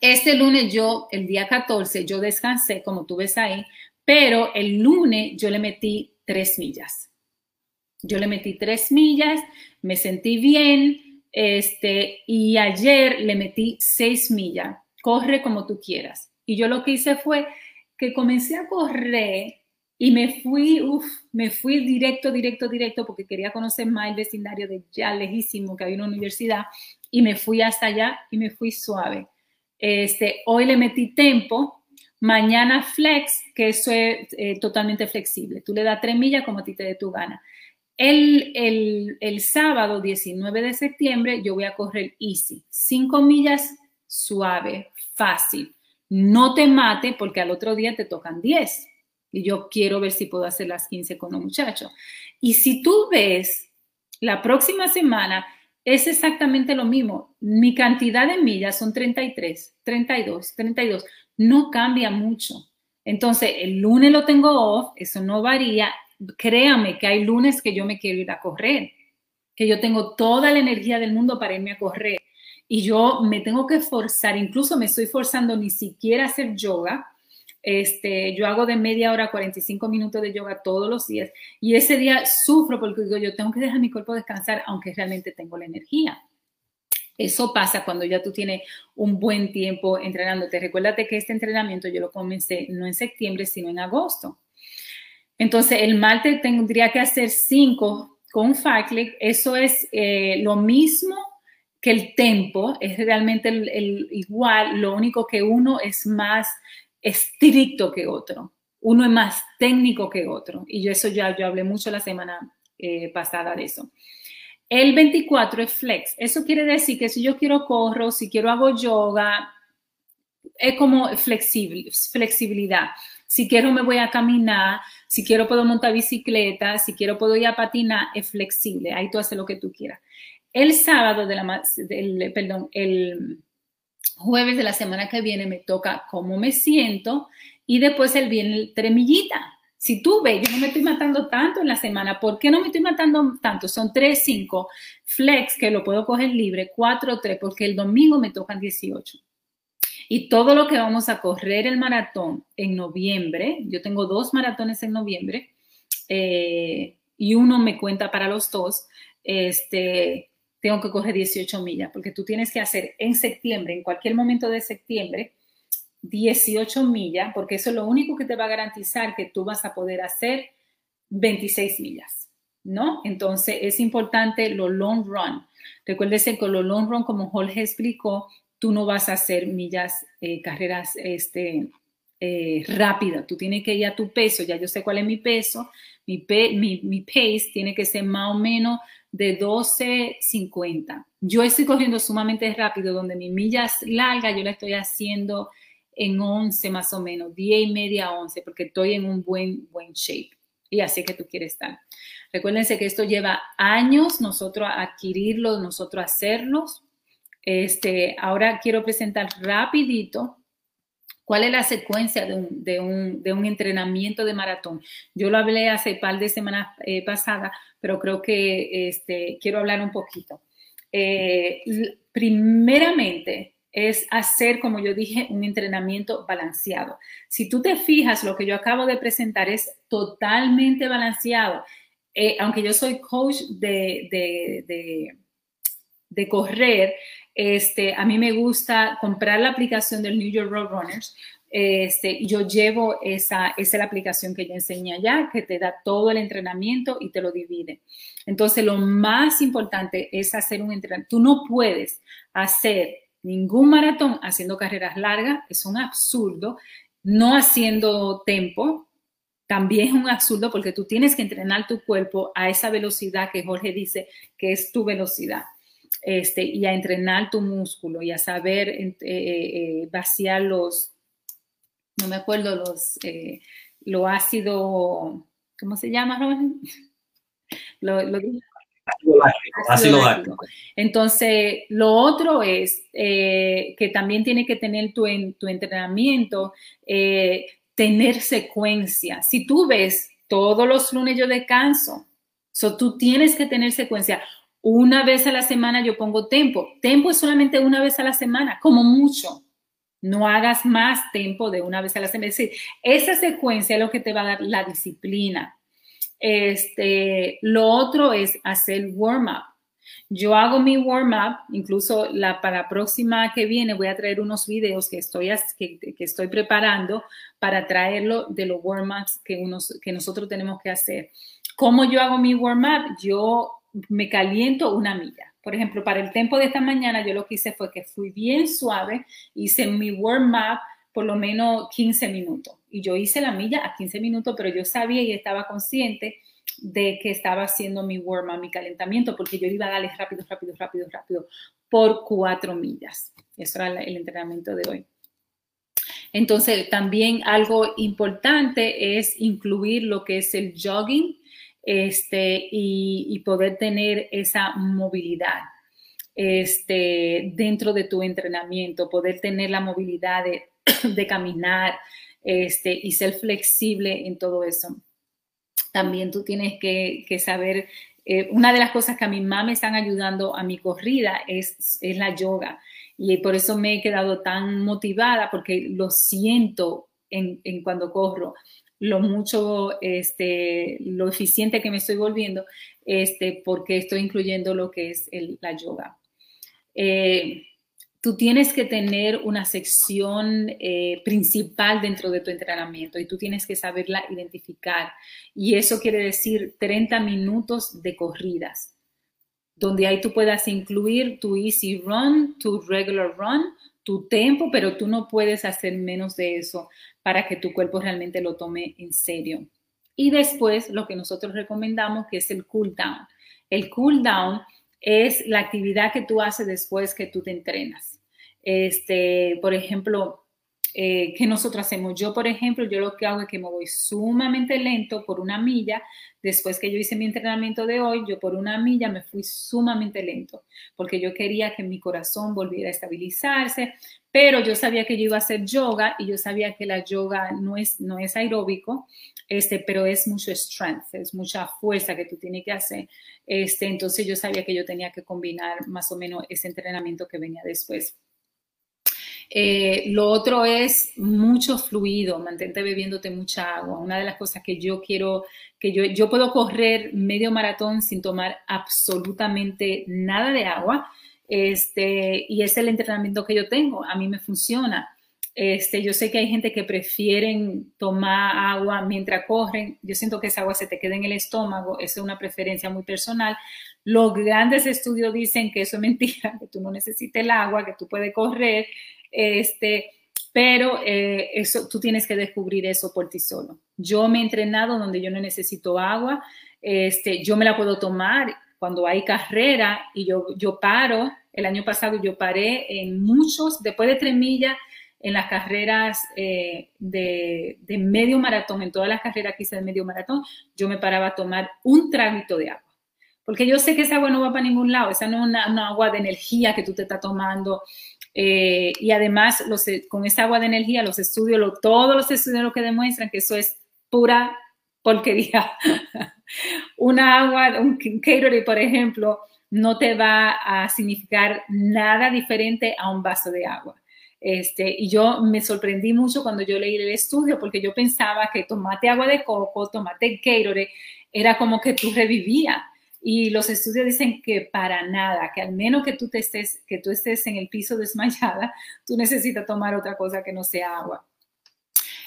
Este lunes yo, el día 14, yo descansé, como tú ves ahí, pero el lunes yo le metí tres millas. Yo le metí tres millas, me sentí bien, este, y ayer le metí seis millas. Corre como tú quieras. Y yo lo que hice fue que comencé a correr y me fui, uff, me fui directo, directo, directo, porque quería conocer más el vecindario de ya lejísimo, que había una universidad, y me fui hasta allá y me fui suave. Este, hoy le metí tempo, mañana flex, que eso es eh, totalmente flexible. Tú le das tres millas como a ti te dé tu gana. El, el, el, sábado 19 de septiembre yo voy a correr easy, cinco millas suave, fácil. No te mate porque al otro día te tocan 10 y yo quiero ver si puedo hacer las 15 con un muchacho. Y si tú ves, la próxima semana es exactamente lo mismo. Mi cantidad de millas son 33, 32, 32. No cambia mucho. Entonces, el lunes lo tengo off, eso no varía. Créame que hay lunes que yo me quiero ir a correr, que yo tengo toda la energía del mundo para irme a correr. Y yo me tengo que forzar, incluso me estoy forzando ni siquiera a hacer yoga, este, yo hago de media hora a 45 minutos de yoga todos los días y ese día sufro porque digo, yo tengo que dejar mi cuerpo descansar aunque realmente tengo la energía. Eso pasa cuando ya tú tienes un buen tiempo entrenándote. Recuérdate que este entrenamiento yo lo comencé no en septiembre, sino en agosto. Entonces, el martes tendría que hacer 5 con Fartlek. Eso es eh, lo mismo que el tempo, es realmente el, igual, lo único que uno es más estricto que otro. Uno es más técnico que otro. Y yo eso ya yo hablé mucho la semana eh, pasada de eso. El 24 es flex. Eso quiere decir que si yo quiero corro, si quiero hago yoga, es como flexibilidad. Si quiero me voy a caminar, si quiero puedo montar bicicleta, si quiero puedo ir a patinar, es flexible. Ahí tú haces lo que tú quieras. El sábado de la, perdón, el jueves de la semana que viene me toca cómo me siento y después el viernes tremillita. Si tú ves, yo no me estoy matando tanto en la semana, ¿por qué no me estoy matando tanto? Son 3, 5 flex que lo puedo coger libre, 4, 3, porque el domingo me tocan 18. Y todo lo que vamos a correr el maratón en noviembre, yo tengo dos maratones en noviembre eh, y uno me cuenta para los dos, este, tengo que correr 18 millas, porque tú tienes que hacer en septiembre, en cualquier momento de septiembre, 18 millas, porque eso es lo único que te va a garantizar que tú vas a poder hacer 26 millas, ¿no? Entonces es importante lo long run. Recuérdese que lo long run, como Jorge explicó, tú no vas a hacer millas, eh, carreras este, eh, rápidas. Tú tienes que ir a tu peso. Ya yo sé cuál es mi peso. Mi, pace tiene que ser más o menos de 12.50. Yo estoy corriendo sumamente rápido, donde mi millas larga yo la estoy haciendo en 11 más o menos, 10 y media a 11, porque estoy en un buen, buen shape. Y así que tú quieres estar. Recuérdense que esto lleva años nosotros adquirirlo, nosotros hacerlos. Este, ahora quiero presentar rapidito cuál es la secuencia de un, de un, de un entrenamiento de maratón. Yo lo hablé hace par de semanas eh, pero creo que este, quiero hablar un poquito. Eh, primeramente, es hacer, como yo dije, un entrenamiento balanceado. Si tú te fijas, lo que yo acabo de presentar es totalmente balanceado. Eh, aunque yo soy coach de, de, correr, este, a mí me gusta comprar la aplicación del New York Road Runners este, yo llevo esa, esa es la aplicación que yo enseñé allá, que te da todo el entrenamiento y te lo divide. Entonces, lo más importante es hacer un entrenamiento. Tú no puedes hacer ningún maratón haciendo carreras largas, es un absurdo. No haciendo tempo, también es un absurdo porque tú tienes que entrenar tu cuerpo a esa velocidad que Jorge dice que es tu velocidad. Este, y a entrenar tu músculo y a saber eh, eh, eh, vaciar los, no me acuerdo los, lo ácido, ¿cómo se llama, Lo, lo, ácido láctico. Entonces, lo otro es que también tiene que tener tu, en, tu entrenamiento, tener secuencia. Si tú ves, todos los lunes yo descanso, so, tú tienes que tener secuencia. Una vez a la semana yo pongo tiempo. Tiempo es solamente una vez a la semana, como mucho. No hagas más tiempo de una vez a la semana. Es decir, esa secuencia es lo que te va a dar la disciplina. Este, lo otro es hacer warm-up. Yo hago mi warm-up, incluso la, para la próxima que viene voy a traer unos videos que estoy, que, que estoy preparando para traerlo de los warm-ups que, que nosotros tenemos que hacer. ¿Cómo yo hago mi warm-up? Yo me caliento una milla. Por ejemplo, para el tiempo de esta mañana, yo lo que hice fue que fui bien suave, hice mi warm-up por lo menos 15 minutos. Y yo hice la milla a 15 minutos, pero yo sabía y estaba consciente de que estaba haciendo mi warm-up, mi calentamiento, porque yo iba a darle rápido, rápido, rápido, rápido por cuatro millas. Eso era el entrenamiento de hoy. Entonces, también algo importante es incluir lo que es el jogging este, y, poder tener esa movilidad este, dentro de tu entrenamiento, poder tener la movilidad de, caminar este, y ser flexible en todo eso. También tú tienes que, saber, eh, una de las cosas que a mi mamá me están ayudando a mi corrida es, es la yoga. Y por eso me he quedado tan motivada porque lo siento en, en cuando corro lo mucho, este, lo eficiente que me estoy volviendo, este, porque estoy incluyendo lo que es la yoga. Eh, tú tienes que tener una sección eh, principal dentro de tu entrenamiento y tú tienes que saberla identificar. Y eso quiere decir 30 minutos de corridas, donde ahí tú puedas incluir tu easy run, tu regular run, tu tiempo, pero tú no puedes hacer menos de eso para que tu cuerpo realmente lo tome en serio. Y después lo que nosotros recomendamos que es el cool down. El cool down es la actividad que tú haces después que tú te entrenas. Este, por ejemplo, eh, ¿qué nosotros hacemos? Yo, por ejemplo, yo lo que hago es que me voy sumamente lento por una milla. Después que yo hice mi entrenamiento de hoy, yo por una milla me fui sumamente lento, porque yo quería que mi corazón volviera a estabilizarse, pero yo sabía que yo iba a hacer yoga y yo sabía que la yoga no es, no es aeróbico, este, pero es mucho strength, es mucha fuerza que tú tienes que hacer. Este, entonces yo sabía que yo tenía que combinar más o menos ese entrenamiento que venía después. Eh, lo otro es mucho fluido, mantente bebiéndote mucha agua. Una de las cosas que yo quiero, que yo, yo puedo correr medio maratón sin tomar absolutamente nada de agua. Este, y es el entrenamiento que yo tengo. A mí me funciona. Este, yo sé que hay gente que prefieren tomar agua mientras corren. Yo siento que esa agua se te queda en el estómago. Esa es una preferencia muy personal. Los grandes estudios dicen que eso es mentira, que tú no necesitas el agua, que tú puedes correr. Este, pero eh, eso, tú tienes que descubrir eso por ti solo. Yo me he entrenado donde yo no necesito agua. Este, yo me la puedo tomar cuando hay carrera y yo, yo paro. El año pasado yo paré en muchos, después de tres millas, en las carreras eh, de, medio maratón, en todas las carreras que hice de medio maratón, yo me paraba a tomar un traguito de agua. Porque yo sé que esa agua no va para ningún lado, esa no es una, agua de energía que tú te estás tomando. Eh, y además, los, con esa agua de energía, los estudios, todos los estudios que demuestran que eso es pura porquería. una agua, un Gatorade, por ejemplo, no te va a significar nada diferente a un vaso de agua. Este, y yo me sorprendí mucho cuando yo leí el estudio porque yo pensaba que tomate agua de coco, tomate Gatorade, era como que tú revivías. Y los estudios dicen que para nada, que al menos que tú, estés, que tú estés en el piso desmayada, tú necesitas tomar otra cosa que no sea agua.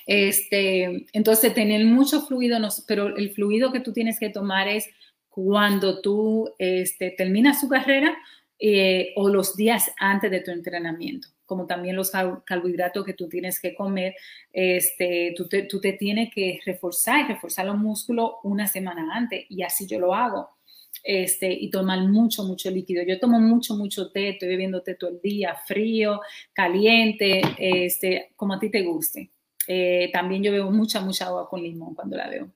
Este, entonces, tener mucho fluido, pero el fluido que tú tienes que tomar es cuando tú este, terminas tu carrera eh, o los días antes de tu entrenamiento como también los carbohidratos que tú tienes que comer, este, tú, te, tú te tienes que reforzar, reforzar los músculos una semana antes y así yo lo hago. Este, y tomar mucho, mucho líquido. Yo tomo mucho, mucho té, estoy bebiendo té todo el día, frío, caliente, este, como a ti te guste. Eh, también yo bebo mucha, mucha agua con limón cuando la veo.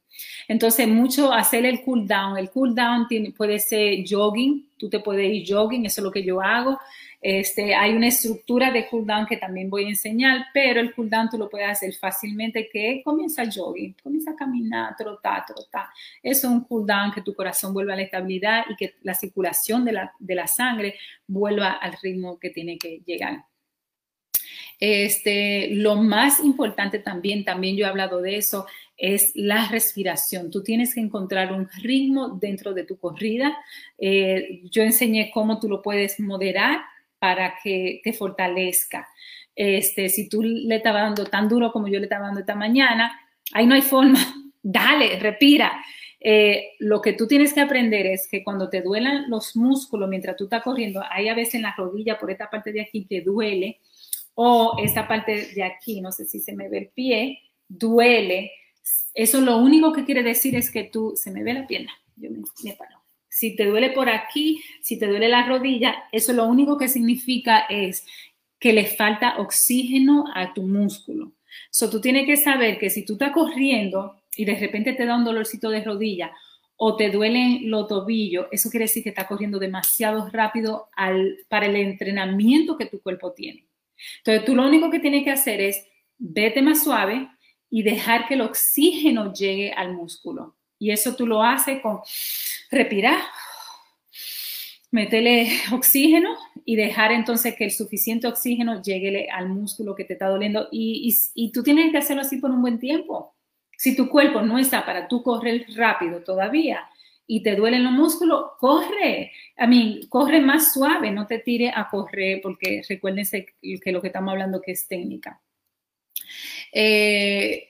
Entonces, mucho hacer el cool down. El cool down puede ser jogging, tú te puedes ir jogging, eso es lo que yo hago. Este, hay una estructura de cooldown que también voy a enseñar, pero el cooldown tú lo puedes hacer fácilmente que comienza jogging, comienza a caminar, trotar, trotar. Eso es un cooldown que tu corazón vuelva a la estabilidad y que la circulación de la, de la sangre vuelva al ritmo que tiene que llegar. Este, lo más importante también, también yo he hablado de eso, es la respiración. Tú tienes que encontrar un ritmo dentro de tu corrida. Eh, yo enseñé cómo tú lo puedes moderar para que te fortalezca. Este, si tú le estabas dando tan duro como yo le estaba dando esta mañana, ahí no hay forma. Dale, respira. Eh, lo que tú tienes que aprender es que cuando te duelan los músculos mientras tú estás corriendo, hay a veces en la rodilla por esta parte de aquí que duele, o esta parte de aquí, no sé si se me ve el pie, duele. Eso lo único que quiere decir es que tú, se me ve la pierna, yo me, me paro si te duele por aquí, si te duele la rodilla, eso lo único que significa es que le falta oxígeno a tu músculo. So, tú tienes que saber que si tú estás corriendo y de repente te da un dolorcito de rodilla o te duelen los tobillos, eso quiere decir que estás corriendo demasiado rápido para el entrenamiento que tu cuerpo tiene. Entonces, tú lo único que tienes que hacer es vete más suave y dejar que el oxígeno llegue al músculo. Y eso tú lo haces con respirar, meterle oxígeno y dejar entonces que el suficiente oxígeno llegue al músculo que te está doliendo. Y, y, tú tienes que hacerlo así por un buen tiempo. Si tu cuerpo no está para tú correr rápido todavía y te duelen los músculos, corre. A mí, corre más suave, no te tire a correr porque recuérdense que lo que estamos hablando que es técnica. Eh,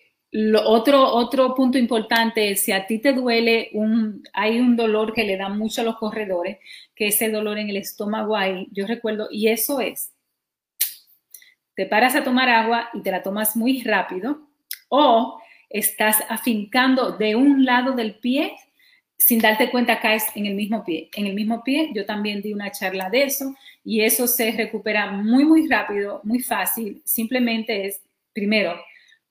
otro, otro punto importante es si a ti te duele, un, hay un dolor que le da mucho a los corredores, que ese dolor en el estómago ahí, yo recuerdo, y eso es, te paras a tomar agua y te la tomas muy rápido, o estás afincando de un lado del pie, sin darte cuenta caes en el mismo pie. En el mismo pie, yo también di una charla de eso, y eso se recupera muy, muy rápido, muy fácil, simplemente es primero,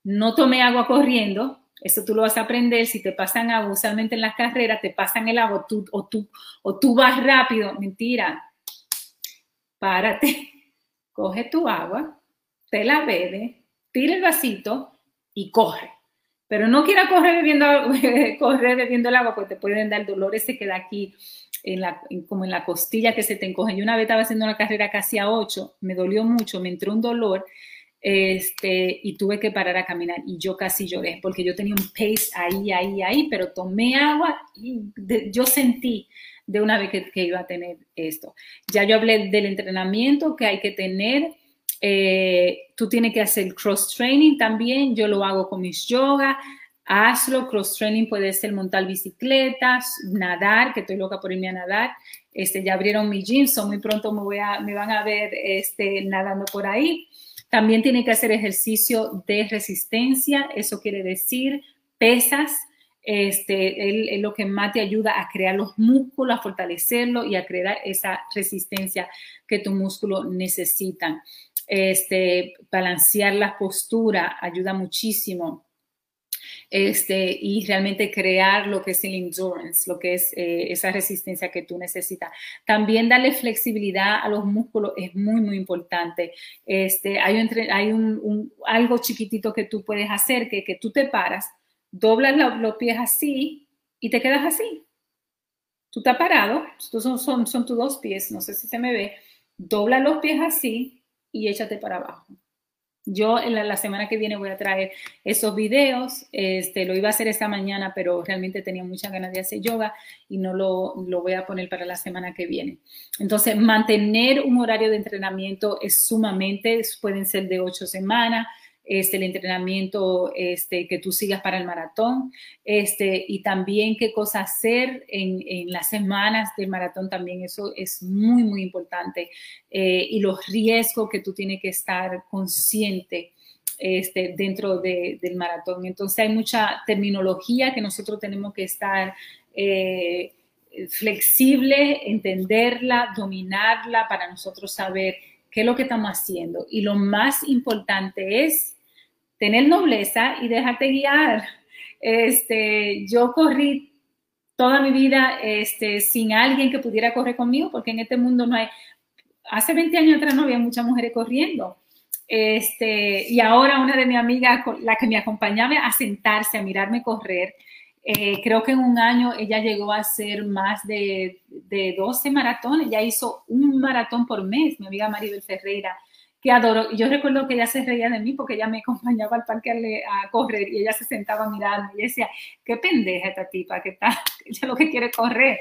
no tome agua corriendo, eso tú lo vas a aprender. Si te pasan agua, usualmente en las carreras te pasan el agua tú, o, tú, o tú vas rápido. Mentira. Párate, coge tu agua, te la bebe, tira el vasito y corre. Pero no quiera correr bebiendo, correr bebiendo el agua porque te pueden dar dolor ese que da aquí en la, como en la costilla que se te encoge. Yo una vez estaba haciendo una carrera casi a 8, me dolió mucho, me entró un dolor este, y tuve que parar a caminar y yo casi lloré porque yo tenía un pace ahí, ahí, ahí, pero tomé agua y yo sentí de una vez que, iba a tener esto. Ya yo hablé del entrenamiento que hay que tener. Eh, tú tienes que hacer cross training también. Yo lo hago con mis yoga. Hazlo. Cross training puede ser montar bicicletas, nadar, que estoy loca por irme a nadar. Este, ya abrieron mi gym, so muy pronto me, voy a, me van a ver este, nadando por ahí. También tiene que hacer ejercicio de resistencia, eso quiere decir pesas, este, es lo que más te ayuda a crear los músculos, a fortalecerlo y a crear esa resistencia que tu músculo necesitan. Este, balancear la postura ayuda muchísimo este, y realmente crear lo que es el endurance, lo que es eh, esa resistencia que tú necesitas. También darle flexibilidad a los músculos es muy, muy importante. Este, hay un, hay un, algo chiquitito que tú puedes hacer, que, que tú te paras, doblas los pies así y te quedas así. Tú estás parado, estos son, son tus dos pies, no sé si se me ve, dobla los pies así y échate para abajo. Yo en la, semana que viene voy a traer esos videos. Este, lo iba a hacer esta mañana, pero realmente tenía muchas ganas de hacer yoga y no lo, lo voy a poner para la semana que viene. Entonces, mantener un horario de entrenamiento es sumamente, pueden ser de ocho semanas, este, el entrenamiento este, que tú sigas para el maratón, este, y también qué cosa hacer en, en las semanas del maratón también, eso es muy, muy importante, eh, y los riesgos que tú tienes que estar consciente. Este, dentro de, del maratón. Entonces hay mucha terminología que nosotros tenemos que estar eh, flexible, entenderla, dominarla para nosotros saber qué es lo que estamos haciendo. Y lo más importante es tener nobleza y dejarte guiar. Este, yo corrí toda mi vida este, sin alguien que pudiera correr conmigo, porque en este mundo no hay, hace 20 años atrás no había muchas mujeres corriendo. Este, y ahora una de mis amigas, la que me acompañaba a sentarse, a mirarme correr, eh, creo que en un año ella llegó a hacer más de, de 12 maratones, ella hizo un maratón por mes, mi amiga Maribel Ferreira que adoro. Yo recuerdo que ella se reía de mí porque ella me acompañaba al parque a, correr y ella se sentaba a mirarme y decía, qué pendeja esta tipa, que está, ella lo que quiere correr.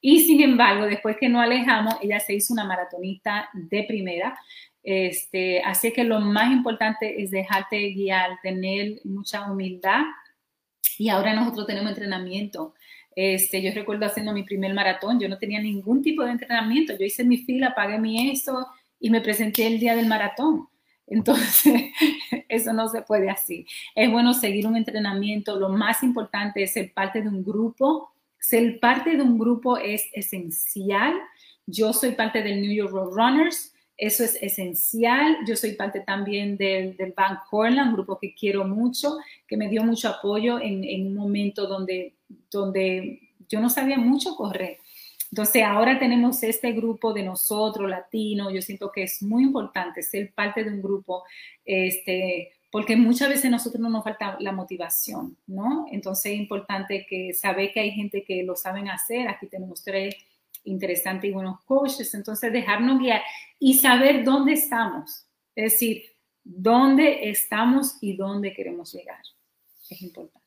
Y sin embargo, después que nos alejamos, ella se hizo una maratonista de primera. Este, así que lo más importante es dejarte guiar, tener mucha humildad. Y ahora nosotros tenemos entrenamiento. Este, yo recuerdo haciendo mi primer maratón, yo no tenía ningún tipo de entrenamiento. Yo hice mi fila, pagué mi eso, y me presenté el día del maratón. Entonces, eso no se puede así. Es bueno seguir un entrenamiento. Lo más importante es ser parte de un grupo. Ser parte de un grupo es esencial. Yo soy parte del New York Road Runners. Eso es esencial. Yo soy parte también del, del Bank Corland, un grupo que quiero mucho, que me dio mucho apoyo en, en un momento donde, donde yo no sabía mucho correr. Entonces, ahora tenemos este grupo de nosotros, latinos, yo siento que es muy importante ser parte de un grupo, este, porque muchas veces nosotros no nos falta la motivación, ¿no? Entonces, es importante que saber que hay gente que lo saben hacer, aquí tenemos tres interesantes y buenos coaches, entonces dejarnos guiar y saber dónde estamos, es decir, dónde estamos y dónde queremos llegar, es importante.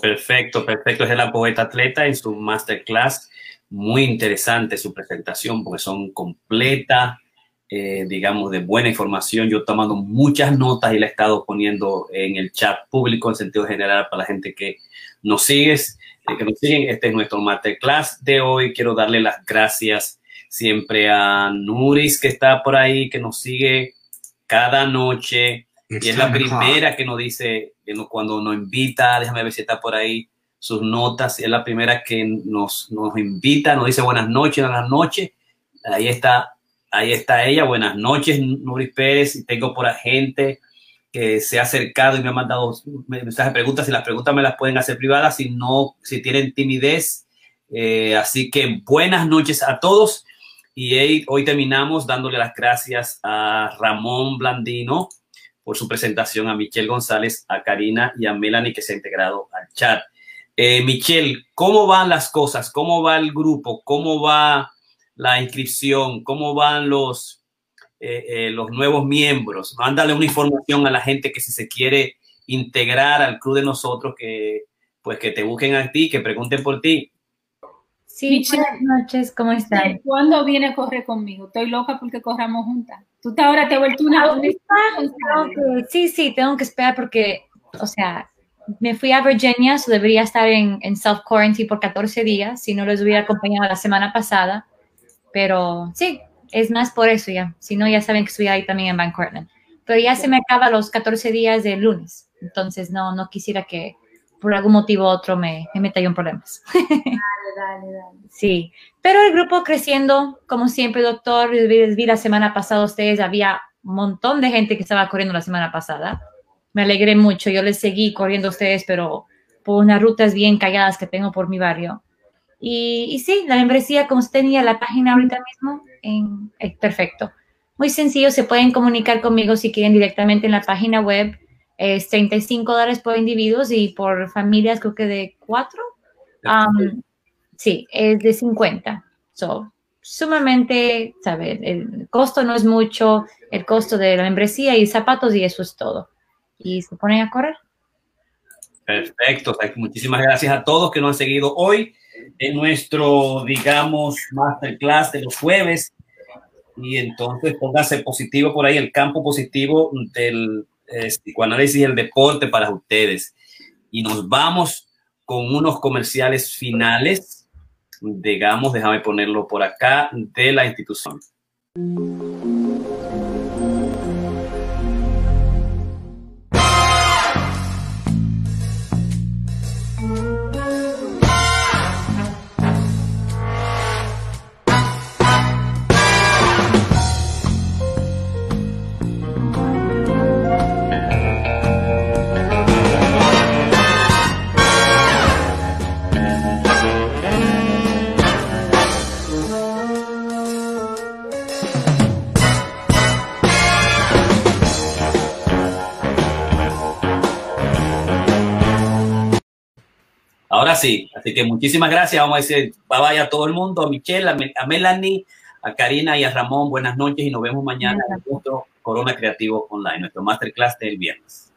Perfecto, perfecto. Es la poeta atleta en su masterclass. Muy interesante su presentación porque son completas, eh, digamos, de buena información. Yo he tomado muchas notas y la he estado poniendo en el chat público en sentido general para la gente que nos sigue, eh, que nos siguen. Este es nuestro masterclass de hoy. Quiero darle las gracias siempre a Nuris que está por ahí, que nos sigue cada noche y es la primera que nos dice, cuando nos invita, déjame ver si está por ahí sus notas, es la primera que nos, nos invita, nos dice buenas noches, buenas noches. Ahí está ahí está ella. Buenas noches, Nuri Pérez. Y tengo por gente que se ha acercado y me ha mandado mensajes preguntas. Si las preguntas me las pueden hacer privadas, si no, si tienen timidez. Eh, así que buenas noches a todos. Y hoy terminamos dándole las gracias a Ramón Blandino por su presentación, a Michelle González, a Karina y a Melanie que se ha integrado al chat. Eh, Michelle, ¿cómo van las cosas? ¿Cómo va el grupo? ¿Cómo va la inscripción? ¿Cómo van los, eh, eh, los nuevos miembros? Mándale una información a la gente que si se quiere integrar al club de nosotros, que pues que te busquen a ti, que pregunten por ti. Sí, buenas noches, ¿cómo están? ¿Cuándo viene a correr conmigo? Estoy loca porque corramos juntas. Tú ahora te has vuelto una... sí, sí, tengo que esperar porque, o sea, me fui a Virginia, so debería estar en, en self-quarantine por 14 días, si no les hubiera acompañado la semana pasada. Pero sí, es más por eso ya. Si no, ya saben que estoy ahí también en Van Cortland. Pero ya se me acaba los 14 días de lunes. Entonces, no, no quisiera que por algún motivo u otro me, me meta yo en problemas. Dale, dale, dale. Sí, pero el grupo creciendo, como siempre, doctor, vi la semana pasada ustedes, había un montón de gente que estaba corriendo la semana pasada. Me alegré mucho, yo les seguí corriendo a ustedes, pero por unas rutas bien calladas que tengo por mi barrio. Y, y sí, la membresía, como usted tenía la página ahorita mismo, en, eh, perfecto. Muy sencillo, se pueden comunicar conmigo si quieren directamente en la página web. Es 35 dólares por individuos y por familias creo que de cuatro. Um, sí, es de 50. So, sumamente, ¿sabes? El costo no es mucho, el costo de la membresía y zapatos y eso es todo. Y se ponen a correr. Perfecto. Muchísimas gracias a todos que nos han seguido hoy en nuestro, digamos, masterclass de los jueves. Y entonces póngase positivo por ahí, el campo positivo del eh, psicoanálisis y el deporte para ustedes. Y nos vamos con unos comerciales finales, digamos, déjame ponerlo por acá, de la institución. Ahora sí, así que muchísimas gracias. Vamos a decir bye bye a todo el mundo, a Michelle, a, Melanie, a Karina y a Ramón. Buenas noches y nos vemos mañana en nuestro Corona Creativo Online, nuestro masterclass del viernes.